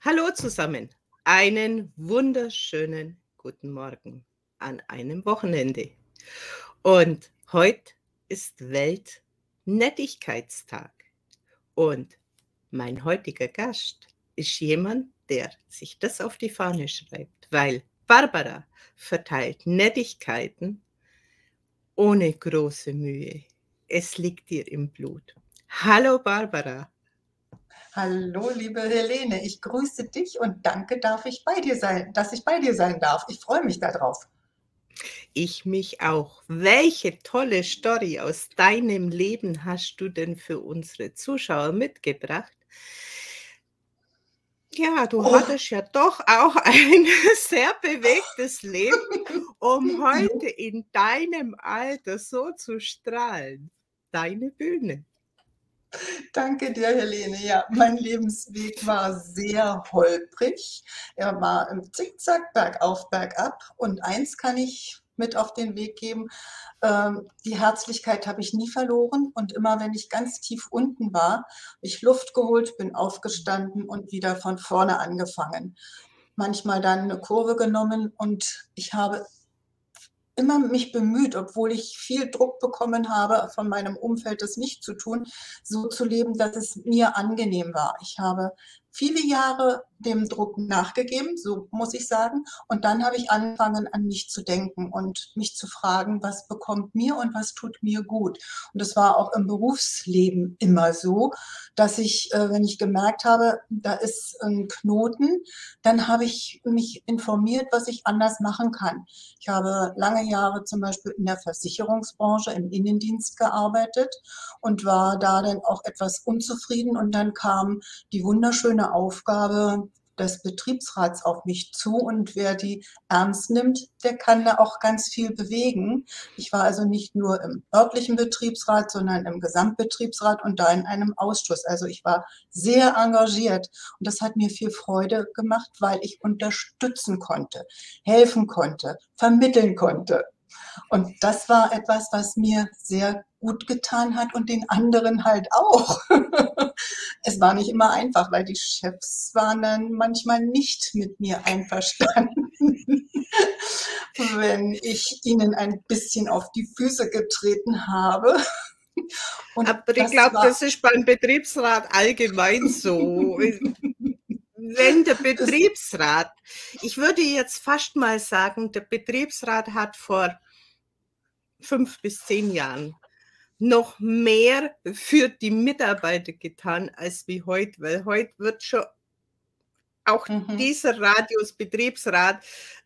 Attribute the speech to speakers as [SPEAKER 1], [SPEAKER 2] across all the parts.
[SPEAKER 1] Hallo zusammen. Einen wunderschönen guten Morgen an einem Wochenende. Und heute ist Weltnettigkeitstag. Und mein heutiger Gast ist jemand, der sich das auf die Fahne schreibt, weil Barbara verteilt Nettigkeiten ohne große Mühe. Es liegt dir im Blut. Hallo Barbara.
[SPEAKER 2] Hallo, liebe Helene, ich grüße dich und danke, darf ich bei dir sein, dass ich bei dir sein darf. Ich freue mich darauf.
[SPEAKER 1] Ich mich auch. Welche tolle Story aus deinem Leben hast du denn für unsere Zuschauer mitgebracht? Ja, du oh. hattest ja doch auch ein sehr bewegtes Leben, um heute in deinem Alter so zu strahlen. Deine Bühne.
[SPEAKER 2] Danke dir, Helene. Ja, mein Lebensweg war sehr holprig. Er war im Zickzack, bergauf, bergab. Und eins kann ich mit auf den Weg geben. Ähm, die Herzlichkeit habe ich nie verloren. Und immer wenn ich ganz tief unten war, ich Luft geholt, bin aufgestanden und wieder von vorne angefangen. Manchmal dann eine Kurve genommen und ich habe immer mich bemüht, obwohl ich viel Druck bekommen habe von meinem Umfeld, das nicht zu tun, so zu leben, dass es mir angenehm war. Ich habe viele Jahre dem Druck nachgegeben, so muss ich sagen. Und dann habe ich angefangen, an mich zu denken und mich zu fragen, was bekommt mir und was tut mir gut. Und das war auch im Berufsleben immer so, dass ich, äh, wenn ich gemerkt habe, da ist ein Knoten, dann habe ich mich informiert, was ich anders machen kann. Ich habe lange Jahre zum Beispiel in der Versicherungsbranche im Innendienst gearbeitet und war da dann auch etwas unzufrieden. Und dann kam die wunderschöne Aufgabe des Betriebsrats auf mich zu und wer die ernst nimmt, der kann da auch ganz viel bewegen. Ich war also nicht nur im örtlichen Betriebsrat, sondern im Gesamtbetriebsrat und da in einem Ausschuss. Also ich war sehr engagiert und das hat mir viel Freude gemacht, weil ich unterstützen konnte, helfen konnte, vermitteln konnte. Und das war etwas, was mir sehr gut getan hat und den anderen halt auch. es war nicht immer einfach, weil die Chefs waren dann manchmal nicht mit mir einverstanden, wenn ich ihnen ein bisschen auf die Füße getreten habe.
[SPEAKER 1] Und Aber ich glaube, das ist beim Betriebsrat allgemein so. wenn der Betriebsrat, ich würde jetzt fast mal sagen, der Betriebsrat hat vor fünf bis zehn Jahren noch mehr für die Mitarbeiter getan als wie heute, weil heute wird schon auch mhm. dieser Radius Betriebsrat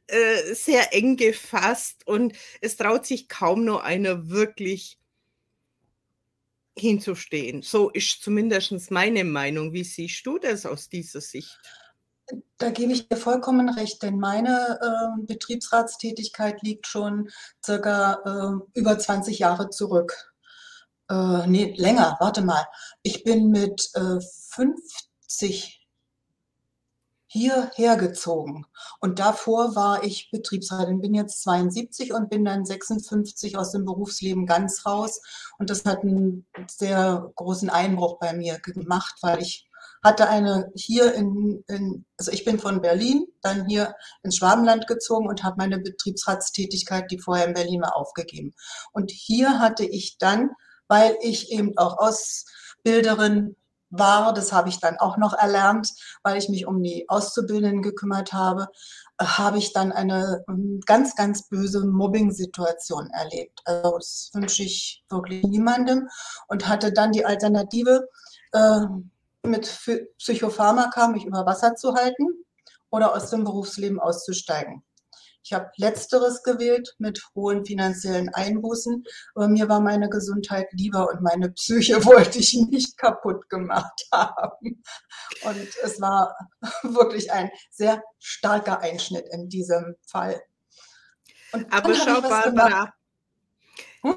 [SPEAKER 1] äh, sehr eng gefasst und es traut sich kaum nur einer wirklich hinzustehen. So ist zumindest meine Meinung. Wie siehst du das aus dieser Sicht?
[SPEAKER 2] Da gebe ich dir vollkommen recht, denn meine äh, Betriebsratstätigkeit liegt schon circa äh, über 20 Jahre zurück. Äh, nee, länger, warte mal. Ich bin mit äh, 50 hierher gezogen. Und davor war ich Betriebsratin, bin jetzt 72 und bin dann 56 aus dem Berufsleben ganz raus. Und das hat einen sehr großen Einbruch bei mir gemacht, weil ich hatte eine hier in, in, also ich bin von Berlin, dann hier ins Schwabenland gezogen und habe meine Betriebsratstätigkeit, die vorher in Berlin war, aufgegeben. Und hier hatte ich dann, weil ich eben auch Ausbilderin war, das habe ich dann auch noch erlernt, weil ich mich um die Auszubildenden gekümmert habe, habe ich dann eine ähm, ganz, ganz böse Mobbing-Situation erlebt. Also das wünsche ich wirklich niemandem und hatte dann die Alternative, äh, mit Psychopharmaka mich über Wasser zu halten oder aus dem Berufsleben auszusteigen. Ich habe letzteres gewählt mit hohen finanziellen Einbußen, aber mir war meine Gesundheit lieber und meine Psyche wollte ich nicht kaputt gemacht haben. Und es war wirklich ein sehr starker Einschnitt in diesem Fall.
[SPEAKER 1] aber schau, Barbara?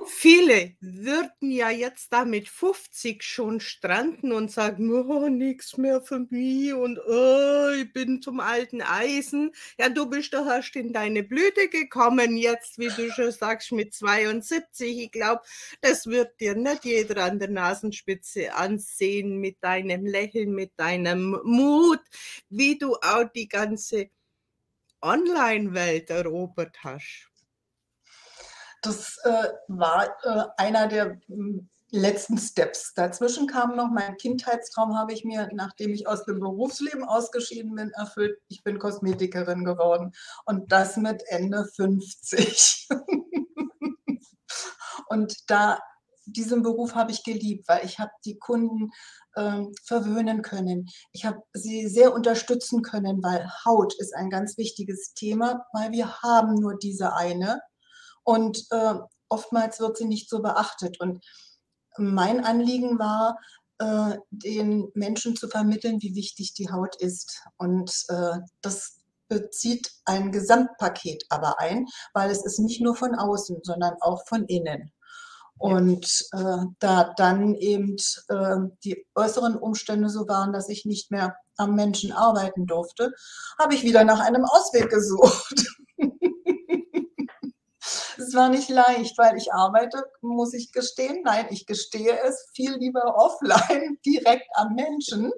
[SPEAKER 1] Viele würden ja jetzt da mit 50 schon stranden und sagen, oh, nichts mehr für mich und oh, ich bin zum alten Eisen. Ja, du bist doch erst in deine Blüte gekommen, jetzt, wie du schon sagst, mit 72. Ich glaube, das wird dir nicht jeder an der Nasenspitze ansehen mit deinem Lächeln, mit deinem Mut, wie du auch die ganze Online-Welt erobert hast.
[SPEAKER 2] Das äh, war äh, einer der hm, letzten Steps. Dazwischen kam noch mein Kindheitstraum, habe ich mir, nachdem ich aus dem Berufsleben ausgeschieden bin, erfüllt. Ich bin Kosmetikerin geworden und das mit Ende 50. und da diesen Beruf habe ich geliebt, weil ich habe die Kunden ähm, verwöhnen können. Ich habe sie sehr unterstützen können, weil Haut ist ein ganz wichtiges Thema, weil wir haben nur diese eine und äh, oftmals wird sie nicht so beachtet. Und mein Anliegen war, äh, den Menschen zu vermitteln, wie wichtig die Haut ist. Und äh, das bezieht ein Gesamtpaket aber ein, weil es ist nicht nur von außen, sondern auch von innen. Und äh, da dann eben äh, die äußeren Umstände so waren, dass ich nicht mehr am Menschen arbeiten durfte, habe ich wieder nach einem Ausweg gesucht. War nicht leicht, weil ich arbeite, muss ich gestehen. Nein, ich gestehe es viel lieber offline, direkt am Menschen.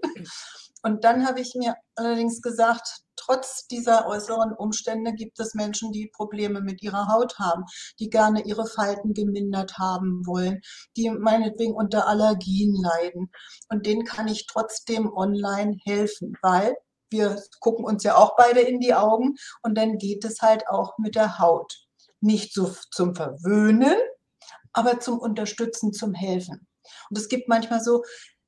[SPEAKER 2] Und dann habe ich mir allerdings gesagt, trotz dieser äußeren Umstände gibt es Menschen, die Probleme mit ihrer Haut haben, die gerne ihre Falten gemindert haben wollen, die meinetwegen unter Allergien leiden. Und denen kann ich trotzdem online helfen, weil wir gucken uns ja auch beide in die Augen und dann geht es halt auch mit der Haut nicht so zum Verwöhnen, aber zum Unterstützen, zum Helfen. Und es gibt manchmal so,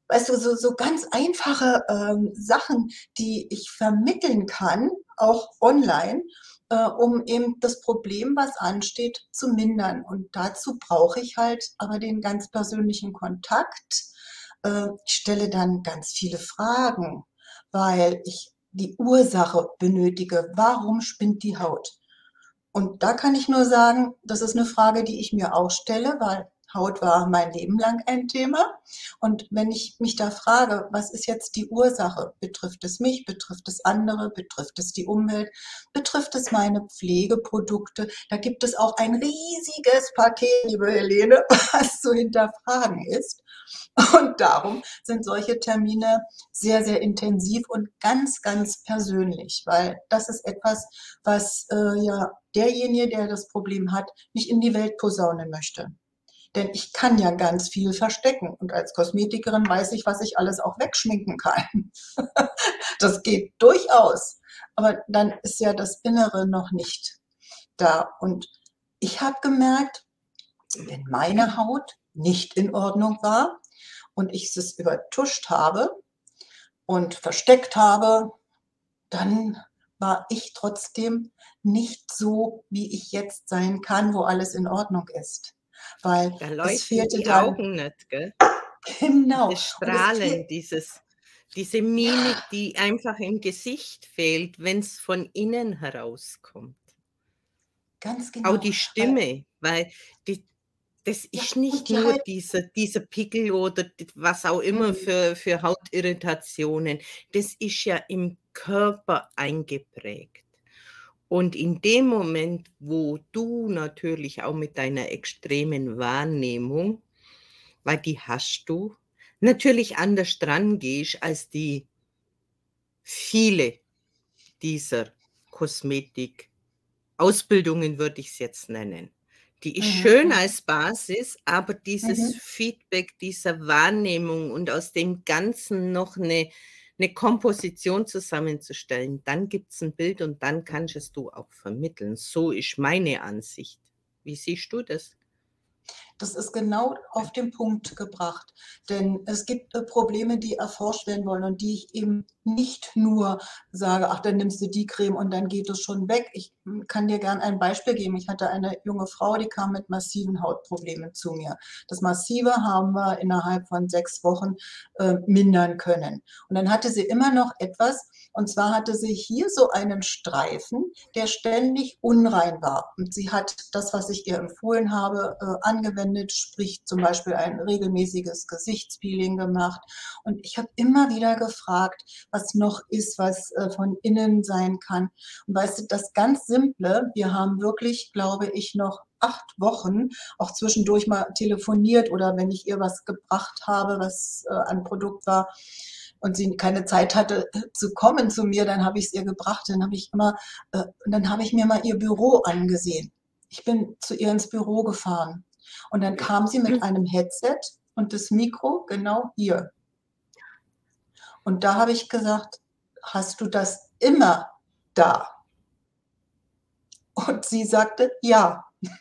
[SPEAKER 2] weißt du, so, so ganz einfache ähm, Sachen, die ich vermitteln kann, auch online, äh, um eben das Problem, was ansteht, zu mindern. Und dazu brauche ich halt aber den ganz persönlichen Kontakt. Äh, ich stelle dann ganz viele Fragen, weil ich die Ursache benötige. Warum spinnt die Haut? Und da kann ich nur sagen, das ist eine Frage, die ich mir auch stelle, weil Haut war mein Leben lang ein Thema. Und wenn ich mich da frage, was ist jetzt die Ursache? Betrifft es mich? Betrifft es andere? Betrifft es die Umwelt? Betrifft es meine Pflegeprodukte? Da gibt es auch ein riesiges Paket, liebe Helene, was zu hinterfragen ist. Und darum sind solche Termine sehr, sehr intensiv und ganz, ganz persönlich, weil das ist etwas, was äh, ja derjenige, der das Problem hat, nicht in die Welt posaunen möchte. Denn ich kann ja ganz viel verstecken. Und als Kosmetikerin weiß ich, was ich alles auch wegschminken kann. das geht durchaus. Aber dann ist ja das Innere noch nicht da. Und ich habe gemerkt, wenn meine Haut nicht in Ordnung war, und ich es übertuscht habe und versteckt habe, dann war ich trotzdem nicht so, wie ich jetzt sein kann, wo alles in Ordnung ist. Weil
[SPEAKER 1] da es fehlte die dann, Augen nicht, gell?
[SPEAKER 2] Genau.
[SPEAKER 1] Das Strahlen, dieses, diese Mimik, die einfach im Gesicht fehlt, wenn es von innen herauskommt.
[SPEAKER 2] Ganz genau.
[SPEAKER 1] Auch die Stimme, weil, weil die, das ist nicht nur dieser, dieser Pickel oder was auch immer mhm. für, für Hautirritationen. Das ist ja im Körper eingeprägt. Und in dem Moment, wo du natürlich auch mit deiner extremen Wahrnehmung, weil die hast du, natürlich anders dran gehst als die viele dieser Kosmetik-Ausbildungen, würde ich es jetzt nennen. Die ist mhm. schön als Basis, aber dieses mhm. Feedback dieser Wahrnehmung und aus dem Ganzen noch eine, eine Komposition zusammenzustellen, dann gibt es ein Bild und dann kannst es du auch vermitteln. So ist meine Ansicht. Wie siehst du das?
[SPEAKER 2] Das ist genau auf den Punkt gebracht. Denn es gibt äh, Probleme, die erforscht werden wollen und die ich eben nicht nur sage, ach, dann nimmst du die Creme und dann geht es schon weg. Ich hm, kann dir gern ein Beispiel geben. Ich hatte eine junge Frau, die kam mit massiven Hautproblemen zu mir. Das Massive haben wir innerhalb von sechs Wochen äh, mindern können. Und dann hatte sie immer noch etwas, und zwar hatte sie hier so einen Streifen, der ständig unrein war. Und sie hat das, was ich ihr empfohlen habe, äh, angewendet, sprich zum Beispiel ein regelmäßiges Gesichtspeeling gemacht. Und ich habe immer wieder gefragt, was noch ist, was äh, von innen sein kann. Und weißt du, das ganz Simple, wir haben wirklich, glaube ich, noch acht Wochen auch zwischendurch mal telefoniert oder wenn ich ihr was gebracht habe, was äh, ein Produkt war, und sie keine Zeit hatte äh, zu kommen zu mir, dann habe ich es ihr gebracht. Dann habe ich immer, äh, dann habe ich mir mal ihr Büro angesehen. Ich bin zu ihr ins Büro gefahren und dann kam sie mit einem Headset und das Mikro genau hier. Und da habe ich gesagt, hast du das immer da? Und sie sagte, ja.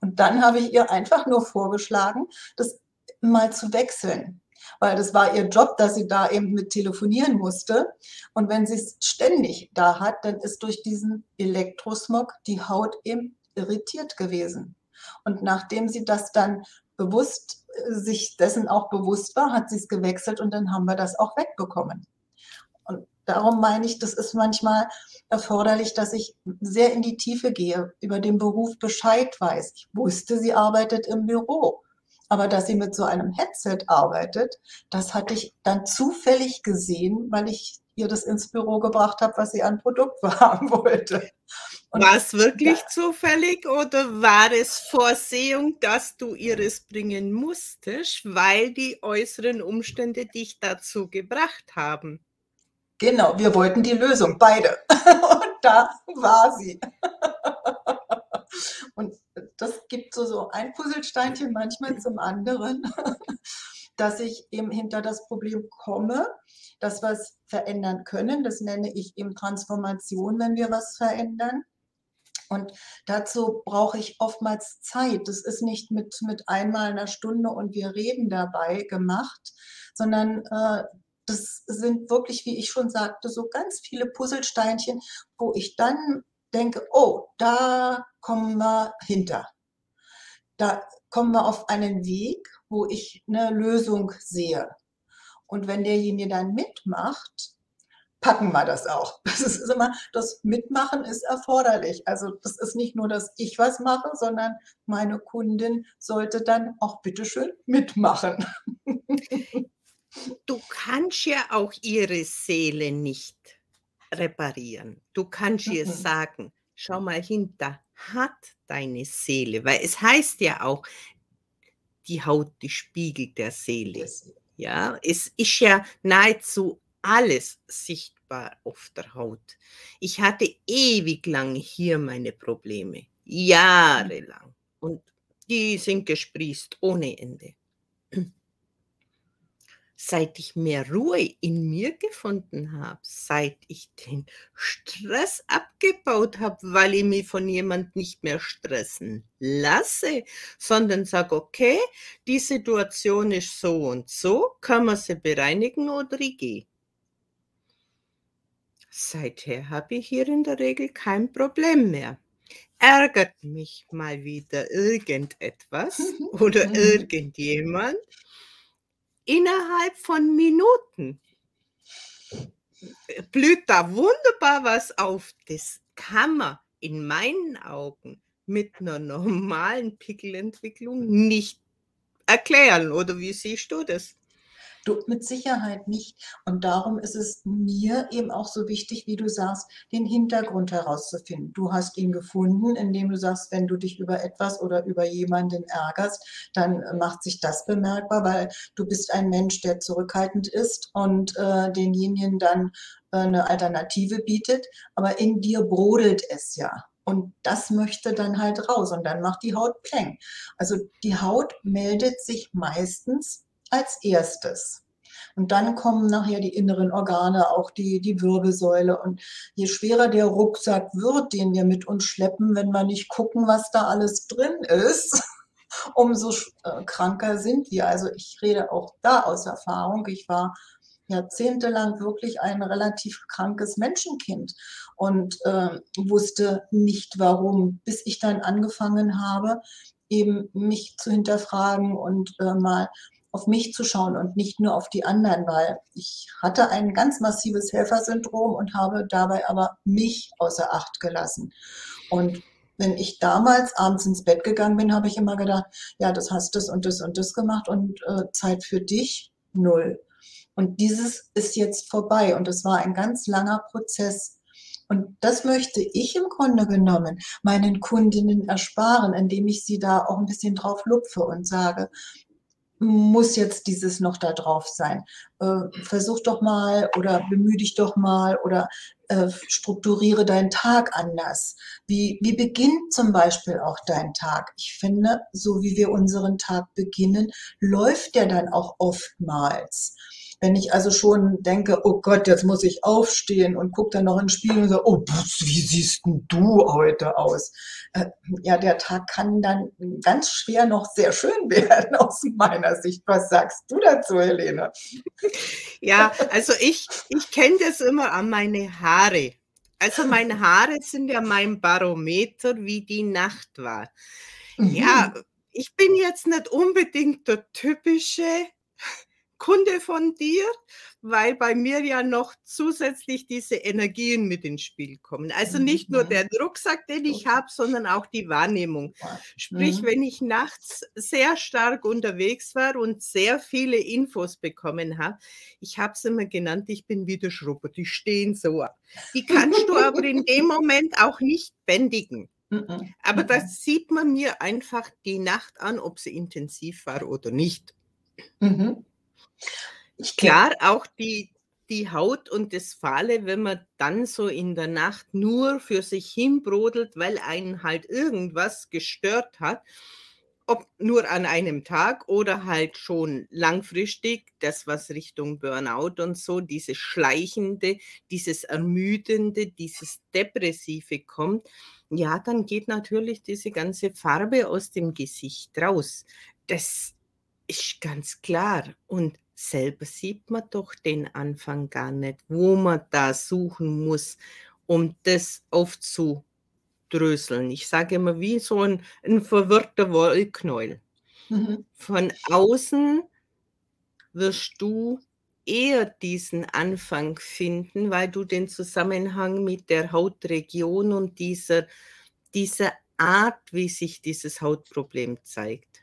[SPEAKER 2] Und dann habe ich ihr einfach nur vorgeschlagen, das mal zu wechseln weil das war ihr Job, dass sie da eben mit telefonieren musste. Und wenn sie es ständig da hat, dann ist durch diesen Elektrosmog die Haut eben irritiert gewesen. Und nachdem sie das dann bewusst, äh, sich dessen auch bewusst war, hat sie es gewechselt und dann haben wir das auch wegbekommen. Und darum meine ich, das ist manchmal erforderlich, dass ich sehr in die Tiefe gehe, über den Beruf Bescheid weiß. Ich wusste, sie arbeitet im Büro. Aber dass sie mit so einem Headset arbeitet, das hatte ich dann zufällig gesehen, weil ich ihr das ins Büro gebracht habe, was sie an Produkt haben wollte.
[SPEAKER 1] war es wirklich ja. zufällig oder war es Vorsehung, dass du ihres bringen musstest, weil die äußeren Umstände dich dazu gebracht haben?
[SPEAKER 2] Genau, wir wollten die Lösung, beide. Und da war sie. Und das gibt so, so ein Puzzlesteinchen manchmal zum anderen, dass ich eben hinter das Problem komme, dass wir es verändern können. Das nenne ich eben Transformation, wenn wir was verändern. Und dazu brauche ich oftmals Zeit. Das ist nicht mit, mit einmal einer Stunde und wir reden dabei gemacht, sondern äh, das sind wirklich, wie ich schon sagte, so ganz viele Puzzlesteinchen, wo ich dann denke, oh, da kommen wir hinter. Da kommen wir auf einen Weg, wo ich eine Lösung sehe. Und wenn derjenige dann mitmacht, packen wir das auch. Das ist immer, das Mitmachen ist erforderlich. Also das ist nicht nur, dass ich was mache, sondern meine Kundin sollte dann auch bitteschön mitmachen.
[SPEAKER 1] Du kannst ja auch ihre Seele nicht reparieren. Du kannst ihr mhm. sagen, schau mal hinter, hat deine Seele, weil es heißt ja auch, die Haut, die Spiegel der Seele. Ja, es ist ja nahezu alles sichtbar auf der Haut. Ich hatte ewig lang hier meine Probleme, mhm. jahrelang. Und die sind gesprießt ohne Ende seit ich mehr Ruhe in mir gefunden habe, seit ich den Stress abgebaut habe, weil ich mich von jemand nicht mehr stressen lasse, sondern sage, okay, die Situation ist so und so, kann man sie bereinigen oder ich gehe. Seither habe ich hier in der Regel kein Problem mehr. Ärgert mich mal wieder irgendetwas oder mhm. irgendjemand, innerhalb von Minuten blüht da wunderbar was auf. Das kann man in meinen Augen mit einer normalen Pickelentwicklung nicht erklären. Oder wie siehst du das?
[SPEAKER 2] Du, mit Sicherheit nicht. Und darum ist es mir eben auch so wichtig, wie du sagst, den Hintergrund herauszufinden. Du hast ihn gefunden, indem du sagst, wenn du dich über etwas oder über jemanden ärgerst, dann macht sich das bemerkbar, weil du bist ein Mensch, der zurückhaltend ist und äh, denjenigen dann äh, eine Alternative bietet. Aber in dir brodelt es ja. Und das möchte dann halt raus und dann macht die Haut Pläng. Also die Haut meldet sich meistens als erstes. Und dann kommen nachher die inneren Organe, auch die, die Wirbelsäule. Und je schwerer der Rucksack wird, den wir mit uns schleppen, wenn wir nicht gucken, was da alles drin ist, umso äh, kranker sind wir. Also ich rede auch da aus Erfahrung. Ich war jahrzehntelang wirklich ein relativ krankes Menschenkind und äh, wusste nicht warum, bis ich dann angefangen habe, eben mich zu hinterfragen und äh, mal auf mich zu schauen und nicht nur auf die anderen, weil ich hatte ein ganz massives Helfersyndrom und habe dabei aber mich außer Acht gelassen. Und wenn ich damals abends ins Bett gegangen bin, habe ich immer gedacht, ja, das hast das und das und das gemacht und äh, Zeit für dich null. Und dieses ist jetzt vorbei und es war ein ganz langer Prozess. Und das möchte ich im Grunde genommen meinen Kundinnen ersparen, indem ich sie da auch ein bisschen drauf lupfe und sage, muss jetzt dieses noch da drauf sein. Äh, versuch doch mal oder bemühe dich doch mal oder äh, strukturiere deinen Tag anders. Wie, wie beginnt zum Beispiel auch dein Tag? Ich finde, so wie wir unseren Tag beginnen, läuft der dann auch oftmals. Wenn ich also schon denke, oh Gott, jetzt muss ich aufstehen und gucke dann noch ins Spiegel und so, oh, wie siehst denn du heute aus? Äh, ja, der Tag kann dann ganz schwer noch sehr schön werden aus meiner Sicht. Was sagst du dazu, Helene?
[SPEAKER 1] Ja, also ich, ich kenne das immer an meine Haare. Also meine Haare sind ja mein Barometer, wie die Nacht war. Mhm. Ja, ich bin jetzt nicht unbedingt der typische Kunde von dir, weil bei mir ja noch zusätzlich diese Energien mit ins Spiel kommen. Also nicht nur mhm. der Rucksack, den ich habe, sondern auch die Wahrnehmung. Sprich, mhm. wenn ich nachts sehr stark unterwegs war und sehr viele Infos bekommen habe, ich habe es immer genannt, ich bin wie der Schrubber, die stehen so. Die kannst du aber in dem Moment auch nicht bändigen. Mhm. Aber das sieht man mir einfach die Nacht an, ob sie intensiv war oder nicht. Mhm. Klar, auch die, die Haut und das Fahle, wenn man dann so in der Nacht nur für sich hinbrodelt, weil einen halt irgendwas gestört hat, ob nur an einem Tag oder halt schon langfristig, das was Richtung Burnout und so, dieses Schleichende, dieses Ermüdende, dieses Depressive kommt, ja, dann geht natürlich diese ganze Farbe aus dem Gesicht raus. Das ist ganz klar. Und selber sieht man doch den Anfang gar nicht, wo man da suchen muss, um das aufzudröseln. Ich sage immer, wie so ein, ein verwirrter Wollknäuel. Mhm. Von außen wirst du eher diesen Anfang finden, weil du den Zusammenhang mit der Hautregion und dieser, dieser Art, wie sich dieses Hautproblem zeigt,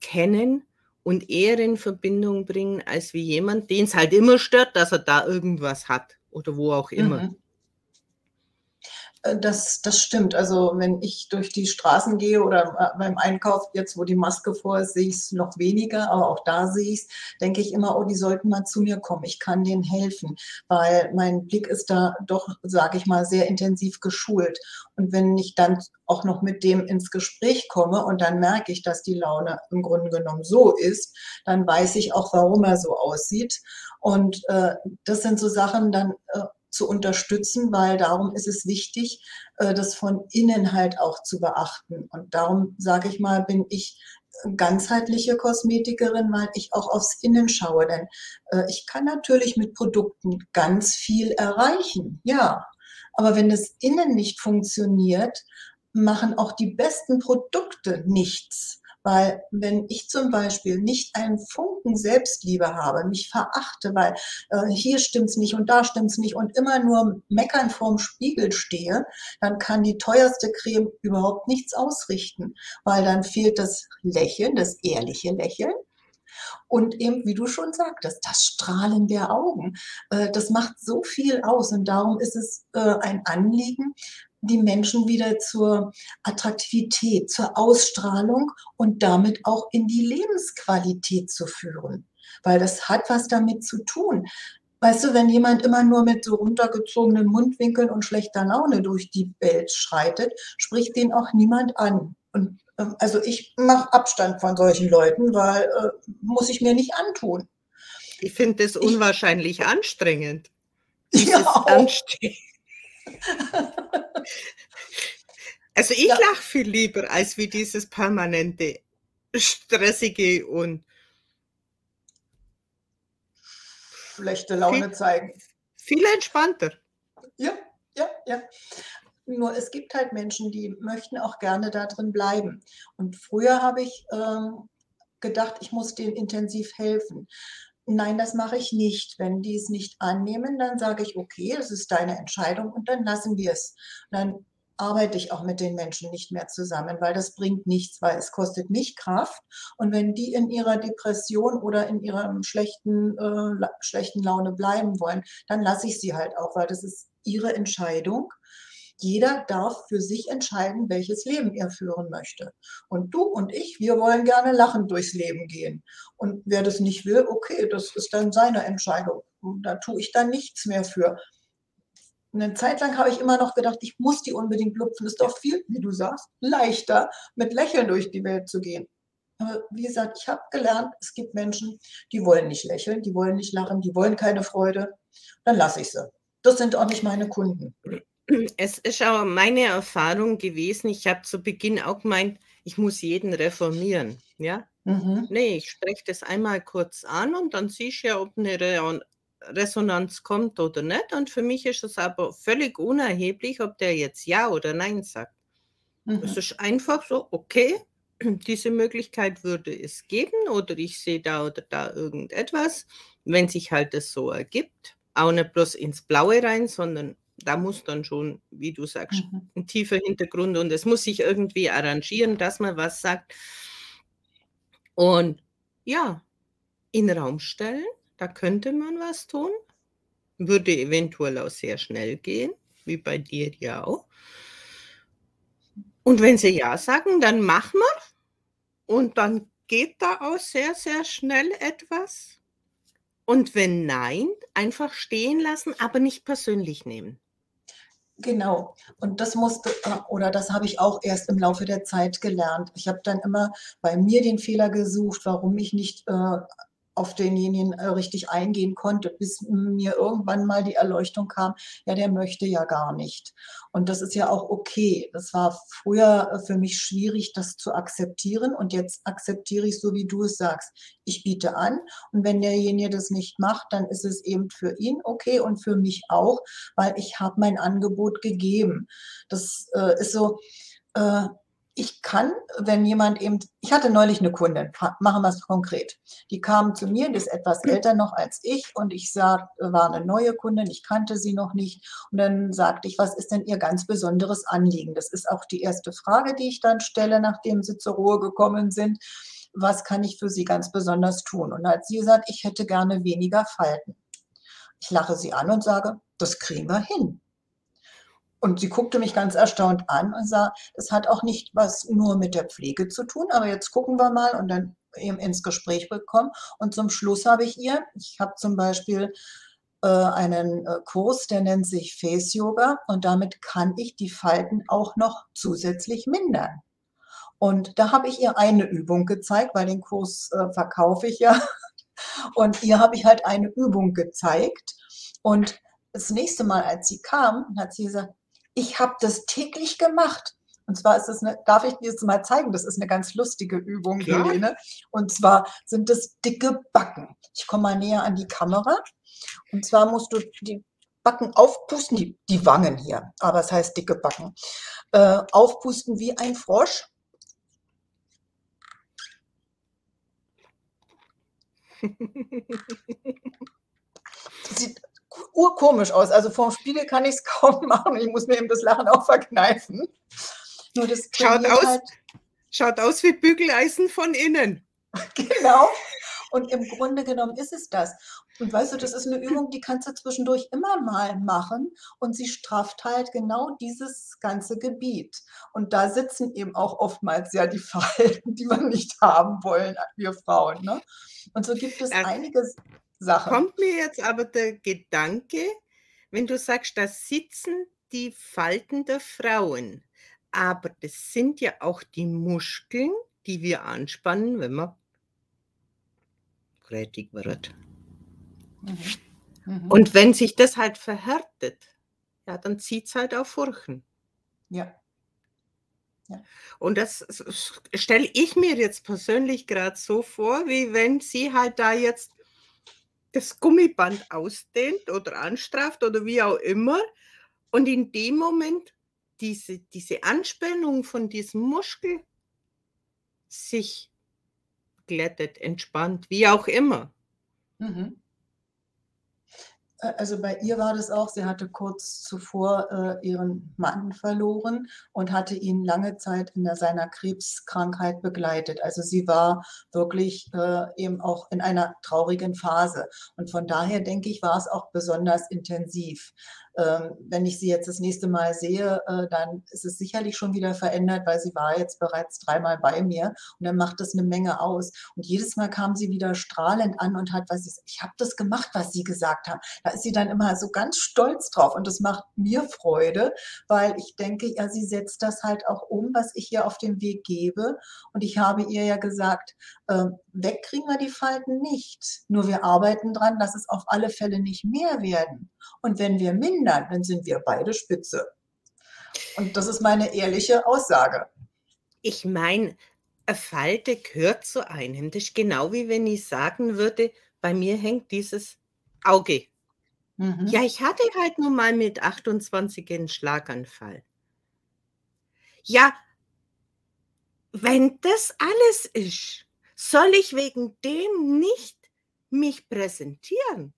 [SPEAKER 1] kennen und eher in Verbindung bringen, als wie jemand, den es halt immer stört, dass er da irgendwas hat oder wo auch immer. Mhm.
[SPEAKER 2] Äh, das, das stimmt. Also wenn ich durch die Straßen gehe oder äh, beim Einkauf, jetzt wo die Maske vor ist, sehe ich es noch weniger, aber auch da sehe ich es, denke ich immer, oh, die sollten mal zu mir kommen. Ich kann denen helfen, weil mein Blick ist da doch, sage ich mal, sehr intensiv geschult. Und wenn ich dann auch noch mit dem ins Gespräch komme und dann merke ich, dass die Laune im Grunde genommen so ist, dann weiß ich auch, warum er so aussieht. Und äh, das sind so Sachen, dann äh, zu unterstützen, weil darum ist es wichtig, äh, das von innen halt auch zu beachten. Und darum, sage ich mal, bin ich ganzheitliche Kosmetikerin, weil ich auch aufs Innen schaue. Denn äh, ich kann natürlich mit Produkten ganz viel erreichen, ja. Aber wenn das Innen nicht funktioniert, machen auch die besten Produkte nichts. Weil wenn ich zum Beispiel nicht einen Funken Selbstliebe habe, mich verachte, weil äh, hier stimmt's nicht und da stimmt's nicht und immer nur meckern vorm Spiegel stehe, dann kann die teuerste Creme überhaupt nichts ausrichten, weil dann fehlt das Lächeln, das ehrliche Lächeln. Und eben, wie du schon sagtest, das Strahlen der Augen, äh, das macht so viel aus. Und darum ist es äh, ein Anliegen, die Menschen wieder zur Attraktivität, zur Ausstrahlung und damit auch in die Lebensqualität zu führen. Weil das hat was damit zu tun. Weißt du, wenn jemand immer nur mit so runtergezogenen Mundwinkeln und schlechter Laune durch die Welt schreitet, spricht den auch niemand an. Und äh, also ich mache Abstand von solchen Leuten, weil äh, muss ich mir nicht antun.
[SPEAKER 1] Ich finde das unwahrscheinlich ich, anstrengend. Ja, anstrengend. Also ich ja. lache viel lieber als wie dieses permanente stressige und
[SPEAKER 2] schlechte Laune
[SPEAKER 1] viel,
[SPEAKER 2] zeigen.
[SPEAKER 1] Viel entspannter.
[SPEAKER 2] Ja, ja, ja. Nur es gibt halt Menschen, die möchten auch gerne da drin bleiben. Und früher habe ich ähm, gedacht, ich muss denen intensiv helfen. Nein, das mache ich nicht. Wenn die es nicht annehmen, dann sage ich, okay, es ist deine Entscheidung und dann lassen wir es. Dann arbeite ich auch mit den Menschen nicht mehr zusammen, weil das bringt nichts, weil es kostet mich Kraft. Und wenn die in ihrer Depression oder in ihrer schlechten, äh, schlechten Laune bleiben wollen, dann lasse ich sie halt auch, weil das ist ihre Entscheidung. Jeder darf für sich entscheiden, welches Leben er führen möchte. Und du und ich, wir wollen gerne lachend durchs Leben gehen. Und wer das nicht will, okay, das ist dann seine Entscheidung. Da tue ich dann nichts mehr für. Eine Zeit lang habe ich immer noch gedacht, ich muss die unbedingt lupfen. Ist doch viel, wie du sagst, leichter, mit Lächeln durch die Welt zu gehen. Aber wie gesagt, ich habe gelernt, es gibt Menschen, die wollen nicht lächeln, die wollen nicht lachen, die wollen keine Freude. Dann lasse ich sie. Das sind auch nicht meine Kunden.
[SPEAKER 1] Es ist auch meine Erfahrung gewesen, ich habe zu Beginn auch gemeint, ich muss jeden reformieren. Ja? Mhm. Nee, ich spreche das einmal kurz an und dann siehst du ja, ob eine Resonanz kommt oder nicht. Und für mich ist es aber völlig unerheblich, ob der jetzt Ja oder Nein sagt. Mhm. Es ist einfach so, okay, diese Möglichkeit würde es geben oder ich sehe da oder da irgendetwas, wenn sich halt das so ergibt. Auch nicht bloß ins Blaue rein, sondern da muss dann schon, wie du sagst, mhm. ein tiefer Hintergrund und es muss sich irgendwie arrangieren, dass man was sagt. Und ja, in Raum stellen da könnte man was tun. Würde eventuell auch sehr schnell gehen, wie bei dir ja auch. Und wenn sie ja sagen, dann machen wir. Und dann geht da auch sehr, sehr schnell etwas. Und wenn nein, einfach stehen lassen, aber nicht persönlich nehmen.
[SPEAKER 2] Genau. Und das musste, oder das habe ich auch erst im Laufe der Zeit gelernt. Ich habe dann immer bei mir den Fehler gesucht, warum ich nicht äh, auf denjenigen äh, richtig eingehen konnte, bis mir irgendwann mal die Erleuchtung kam, ja, der möchte ja gar nicht. Und das ist ja auch okay. Das war früher äh, für mich schwierig, das zu akzeptieren. Und jetzt akzeptiere ich so, wie du es sagst. Ich biete an. Und wenn derjenige das nicht macht, dann ist es eben für ihn okay und für mich auch, weil ich habe mein Angebot gegeben. Das äh, ist so, äh, ich kann, wenn jemand eben, ich hatte neulich eine Kundin, machen wir es konkret. Die kam zu mir, die ist etwas älter noch als ich und ich sag, war eine neue Kundin, ich kannte sie noch nicht. Und dann sagte ich, was ist denn ihr ganz besonderes Anliegen? Das ist auch die erste Frage, die ich dann stelle, nachdem sie zur Ruhe gekommen sind. Was kann ich für sie ganz besonders tun? Und als sie gesagt, ich hätte gerne weniger Falten. Ich lache sie an und sage, das kriegen wir hin. Und sie guckte mich ganz erstaunt an und sah, das hat auch nicht was nur mit der Pflege zu tun, aber jetzt gucken wir mal und dann eben ins Gespräch bekommen. Und zum Schluss habe ich ihr, ich habe zum Beispiel äh, einen äh, Kurs, der nennt sich Face Yoga und damit kann ich die Falten auch noch zusätzlich mindern. Und da habe ich ihr eine Übung gezeigt, weil den Kurs äh, verkaufe ich ja. Und ihr habe ich halt eine Übung gezeigt. Und das nächste Mal, als sie kam, hat sie gesagt, ich habe das täglich gemacht. Und zwar ist es eine, darf ich dir das mal zeigen? Das ist eine ganz lustige Übung, ja. Helene. Und zwar sind es dicke Backen. Ich komme mal näher an die Kamera. Und zwar musst du die Backen aufpusten, die, die Wangen hier, aber es heißt dicke Backen. Äh, aufpusten wie ein Frosch. Sieht urkomisch aus. Also vorm Spiegel kann ich es kaum machen. Ich muss mir eben das Lachen auch verkneifen.
[SPEAKER 1] Nur das schaut aus, halt schaut aus wie Bügeleisen von innen.
[SPEAKER 2] genau. Und im Grunde genommen ist es das. Und weißt du, das ist eine Übung, die kannst du zwischendurch immer mal machen und sie strafft halt genau dieses ganze Gebiet. Und da sitzen eben auch oftmals ja die Falten, die wir nicht haben wollen, wir Frauen. Ne? Und so gibt es äh, einige Sache.
[SPEAKER 1] Kommt mir jetzt aber der Gedanke, wenn du sagst, da sitzen die Falten der Frauen, aber das sind ja auch die Muskeln, die wir anspannen, wenn man grätig wird. Mhm. Mhm. Und wenn sich das halt verhärtet, ja, dann zieht es halt auf Furchen.
[SPEAKER 2] Ja.
[SPEAKER 1] Ja. Und das stelle ich mir jetzt persönlich gerade so vor, wie wenn sie halt da jetzt das Gummiband ausdehnt oder anstrafft oder wie auch immer. Und in dem Moment diese, diese Anspannung von diesem Muskel sich glättet, entspannt, wie auch immer. Mhm.
[SPEAKER 2] Also bei ihr war das auch, sie hatte kurz zuvor äh, ihren Mann verloren und hatte ihn lange Zeit in der, seiner Krebskrankheit begleitet. Also sie war wirklich äh, eben auch in einer traurigen Phase. Und von daher denke ich, war es auch besonders intensiv. Ähm, wenn ich sie jetzt das nächste Mal sehe, äh, dann ist es sicherlich schon wieder verändert, weil sie war jetzt bereits dreimal bei mir und dann macht das eine Menge aus. Und jedes Mal kam sie wieder strahlend an und hat, was ich, habe das gemacht, was sie gesagt haben. Da ist sie dann immer so ganz stolz drauf und das macht mir Freude, weil ich denke, ja, sie setzt das halt auch um, was ich ihr auf den Weg gebe. Und ich habe ihr ja gesagt, äh, wegkriegen wir die Falten nicht. Nur wir arbeiten dran, dass es auf alle Fälle nicht mehr werden. Und wenn wir mindern, dann sind wir beide spitze. Und das ist meine ehrliche Aussage.
[SPEAKER 1] Ich meine, eine Falte gehört zu einem. Das ist genau wie wenn ich sagen würde, bei mir hängt dieses Auge. Mhm. Ja, ich hatte halt nun mal mit 28 einen Schlaganfall. Ja, wenn das alles ist, soll ich wegen dem nicht mich präsentieren?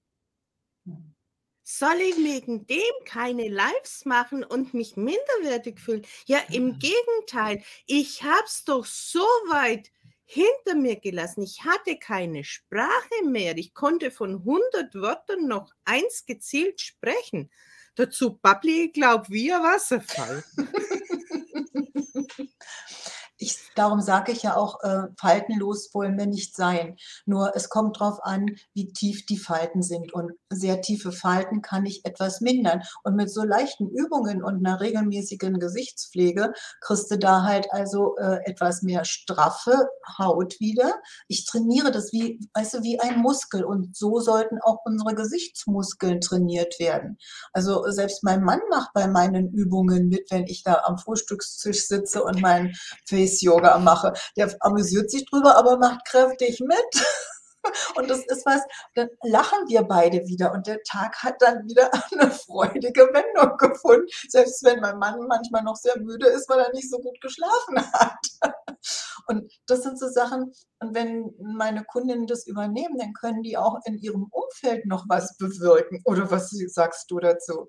[SPEAKER 1] Soll ich wegen dem keine Lives machen und mich minderwertig fühlen? Ja, im. Gegenteil, ich habe es doch so weit hinter mir gelassen. Ich hatte keine Sprache mehr. Ich konnte von 100 Wörtern noch eins gezielt sprechen. Dazu babbli ich, glaub, wie ein Wasserfall.
[SPEAKER 2] ich, darum sage ich ja auch, äh, faltenlos wollen wir nicht sein. Nur es kommt darauf an, wie tief die Falten sind. Und sehr tiefe Falten kann ich etwas mindern. Und mit so leichten Übungen und einer regelmäßigen Gesichtspflege kriegst du da halt also äh, etwas mehr straffe Haut wieder. Ich trainiere das wie, weißt du, wie ein Muskel. Und so sollten auch unsere Gesichtsmuskeln trainiert werden. Also selbst mein Mann macht bei meinen Übungen mit, wenn ich da am Frühstückstisch sitze und mein Face Yoga mache. Der amüsiert sich drüber, aber macht kräftig mit. Und das ist was, dann lachen wir beide wieder und der Tag hat dann wieder eine freudige Wendung gefunden, selbst wenn mein Mann manchmal noch sehr müde ist, weil er nicht so gut geschlafen hat. Und das sind so Sachen, und wenn meine Kundinnen das übernehmen, dann können die auch in ihrem Umfeld noch was bewirken. Oder was sagst du dazu?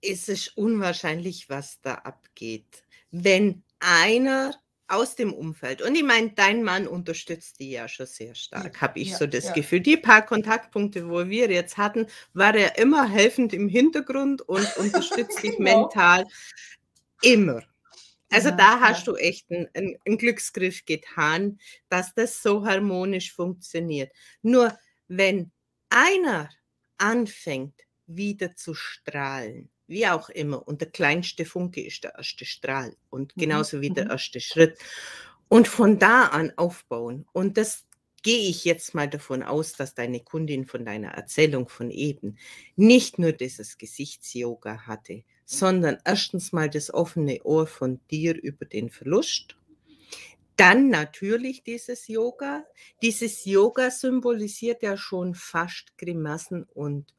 [SPEAKER 1] Es ist unwahrscheinlich, was da abgeht. Wenn einer aus dem Umfeld. Und ich meine, dein Mann unterstützt die ja schon sehr stark, habe ich ja, so das ja. Gefühl. Die paar Kontaktpunkte, wo wir jetzt hatten, war er immer helfend im Hintergrund und unterstützt dich genau. mental. Immer. Also ja, da hast du echt einen, einen Glücksgriff getan, dass das so harmonisch funktioniert. Nur wenn einer anfängt, wieder zu strahlen, wie auch immer. Und der kleinste Funke ist der erste Strahl und mhm, genauso wie der mhm. erste Schritt. Und von da an aufbauen. Und das gehe ich jetzt mal davon aus, dass deine Kundin von deiner Erzählung von eben nicht nur dieses Gesichtsyoga hatte, sondern erstens mal das offene Ohr von dir über den Verlust. Dann natürlich dieses Yoga. Dieses Yoga symbolisiert ja schon fast Grimassen und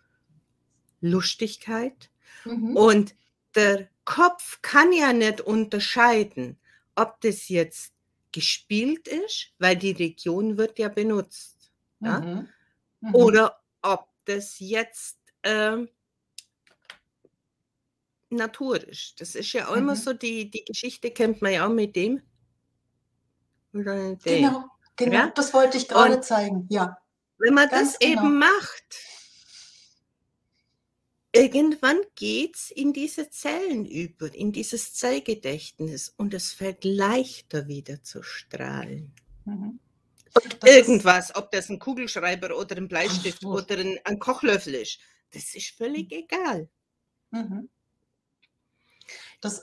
[SPEAKER 1] Lustigkeit. Mhm. Und der Kopf kann ja nicht unterscheiden, ob das jetzt gespielt ist, weil die Region wird ja benutzt, ja? Mhm. Mhm. oder ob das jetzt ähm, Natur ist. Das ist ja auch immer mhm. so, die, die Geschichte kennt man ja auch mit
[SPEAKER 2] dem. Genau, genau, ja? das wollte ich gerade zeigen, ja.
[SPEAKER 1] Wenn man Ganz das genau. eben macht, irgendwann geht es in diese Zellen über, in dieses Zellgedächtnis und es fällt leichter wieder zu strahlen. Mhm. Und irgendwas, ob das ein Kugelschreiber oder ein Bleistift Ach, oder ein, ein, Kochlöffel ist, das ist völlig mhm. egal. Mhm. Das,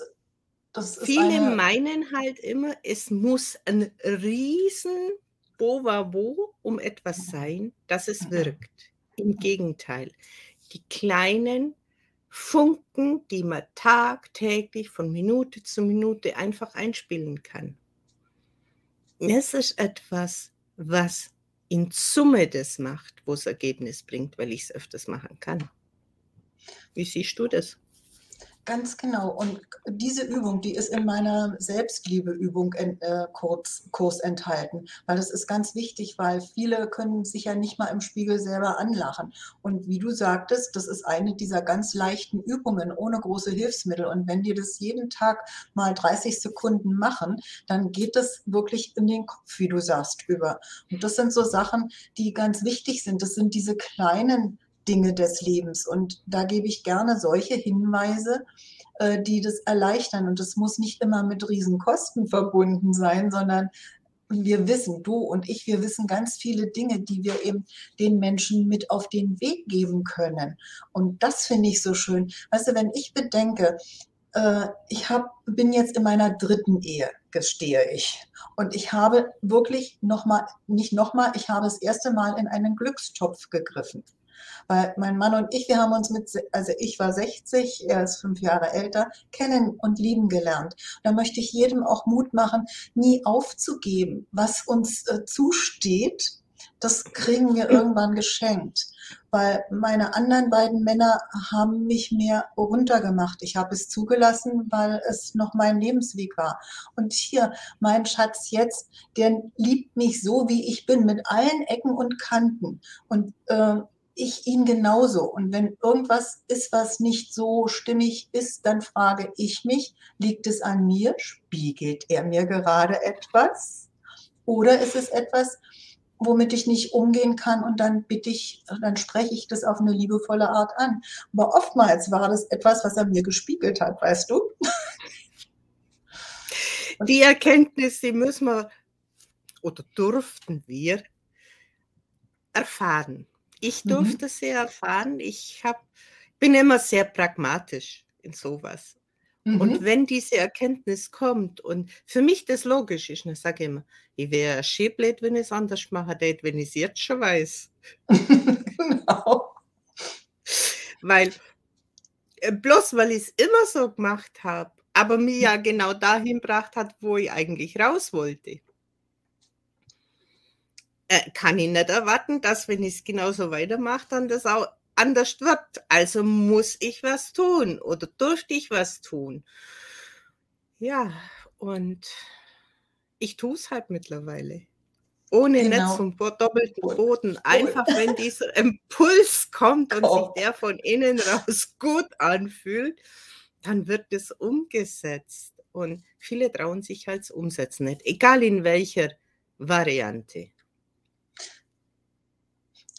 [SPEAKER 1] das Viele eine... meinen halt immer, es muss ein riesen Bovavo um etwas mhm. sein, dass es mhm. wirkt. Im Gegenteil die kleinen Funken, die man tagtäglich von Minute zu Minute einfach einspielen kann. Es ist etwas, was in Summe das macht, wo es Ergebnis bringt, weil ich es öfters machen kann. Wie siehst du das?
[SPEAKER 2] Ganz genau. Und diese Übung, die ist in meiner Selbstliebeübung äh, Kurs, Kurs enthalten, weil das ist ganz wichtig, weil viele können sich ja nicht mal im Spiegel selber anlachen. Und wie du sagtest, das ist eine dieser ganz leichten Übungen ohne große Hilfsmittel. Und wenn die das jeden Tag mal 30 Sekunden machen, dann geht es wirklich in den Kopf, wie du sagst, über. Und das sind so Sachen, die ganz wichtig sind. Das sind diese kleinen Dinge des Lebens. Und da gebe ich gerne solche Hinweise, äh, die das erleichtern. Und das muss nicht immer mit Riesenkosten verbunden sein, sondern wir wissen, du und ich, wir wissen ganz viele Dinge, die wir eben den Menschen mit auf den Weg geben können. Und das finde ich so schön. Weißt du, wenn ich bedenke, äh, ich hab, bin jetzt in meiner dritten Ehe, gestehe ich. Und ich habe wirklich nochmal, nicht nochmal, ich habe das erste Mal in einen Glückstopf gegriffen. Weil mein Mann und ich, wir haben uns mit, also ich war 60, er ist fünf Jahre älter, kennen und lieben gelernt. Da möchte ich jedem auch Mut machen, nie aufzugeben, was uns äh, zusteht. Das kriegen wir irgendwann geschenkt weil meine anderen beiden Männer haben mich mehr runtergemacht. Ich habe es zugelassen, weil es noch mein Lebensweg war. Und hier, mein Schatz jetzt, der liebt mich so, wie ich bin, mit allen Ecken und Kanten. Und äh, ich ihn genauso. Und wenn irgendwas ist, was nicht so stimmig ist, dann frage ich mich, liegt es an mir? Spiegelt er mir gerade etwas? Oder ist es etwas, womit ich nicht umgehen kann und dann bitte ich, dann spreche ich das auf eine liebevolle Art an. Aber oftmals war das etwas, was er mir gespiegelt hat, weißt du?
[SPEAKER 1] Die Erkenntnis, die müssen wir oder durften wir erfahren. Ich mhm. durfte mhm. sie erfahren. Ich hab, bin immer sehr pragmatisch in sowas. Mhm. Und wenn diese Erkenntnis kommt und für mich das logisch ist, dann sage ich immer, ich wäre schäblät, wenn ich es anders würde, wenn ich es jetzt schon weiß. genau. Weil, äh, bloß weil ich es immer so gemacht habe, aber mir ja genau dahin gebracht hat, wo ich eigentlich raus wollte äh, kann ich nicht erwarten, dass wenn ich es genauso weitermache, dann das auch anders wird. Also muss ich was tun oder durfte ich was tun. Ja, und ich tue es halt mittlerweile. Ohne genau. Netz und doppelten Boden. Einfach wenn dieser Impuls kommt und oh. sich der von innen raus gut anfühlt, dann wird es umgesetzt. Und viele trauen sich halt umsetzen nicht, egal in welcher Variante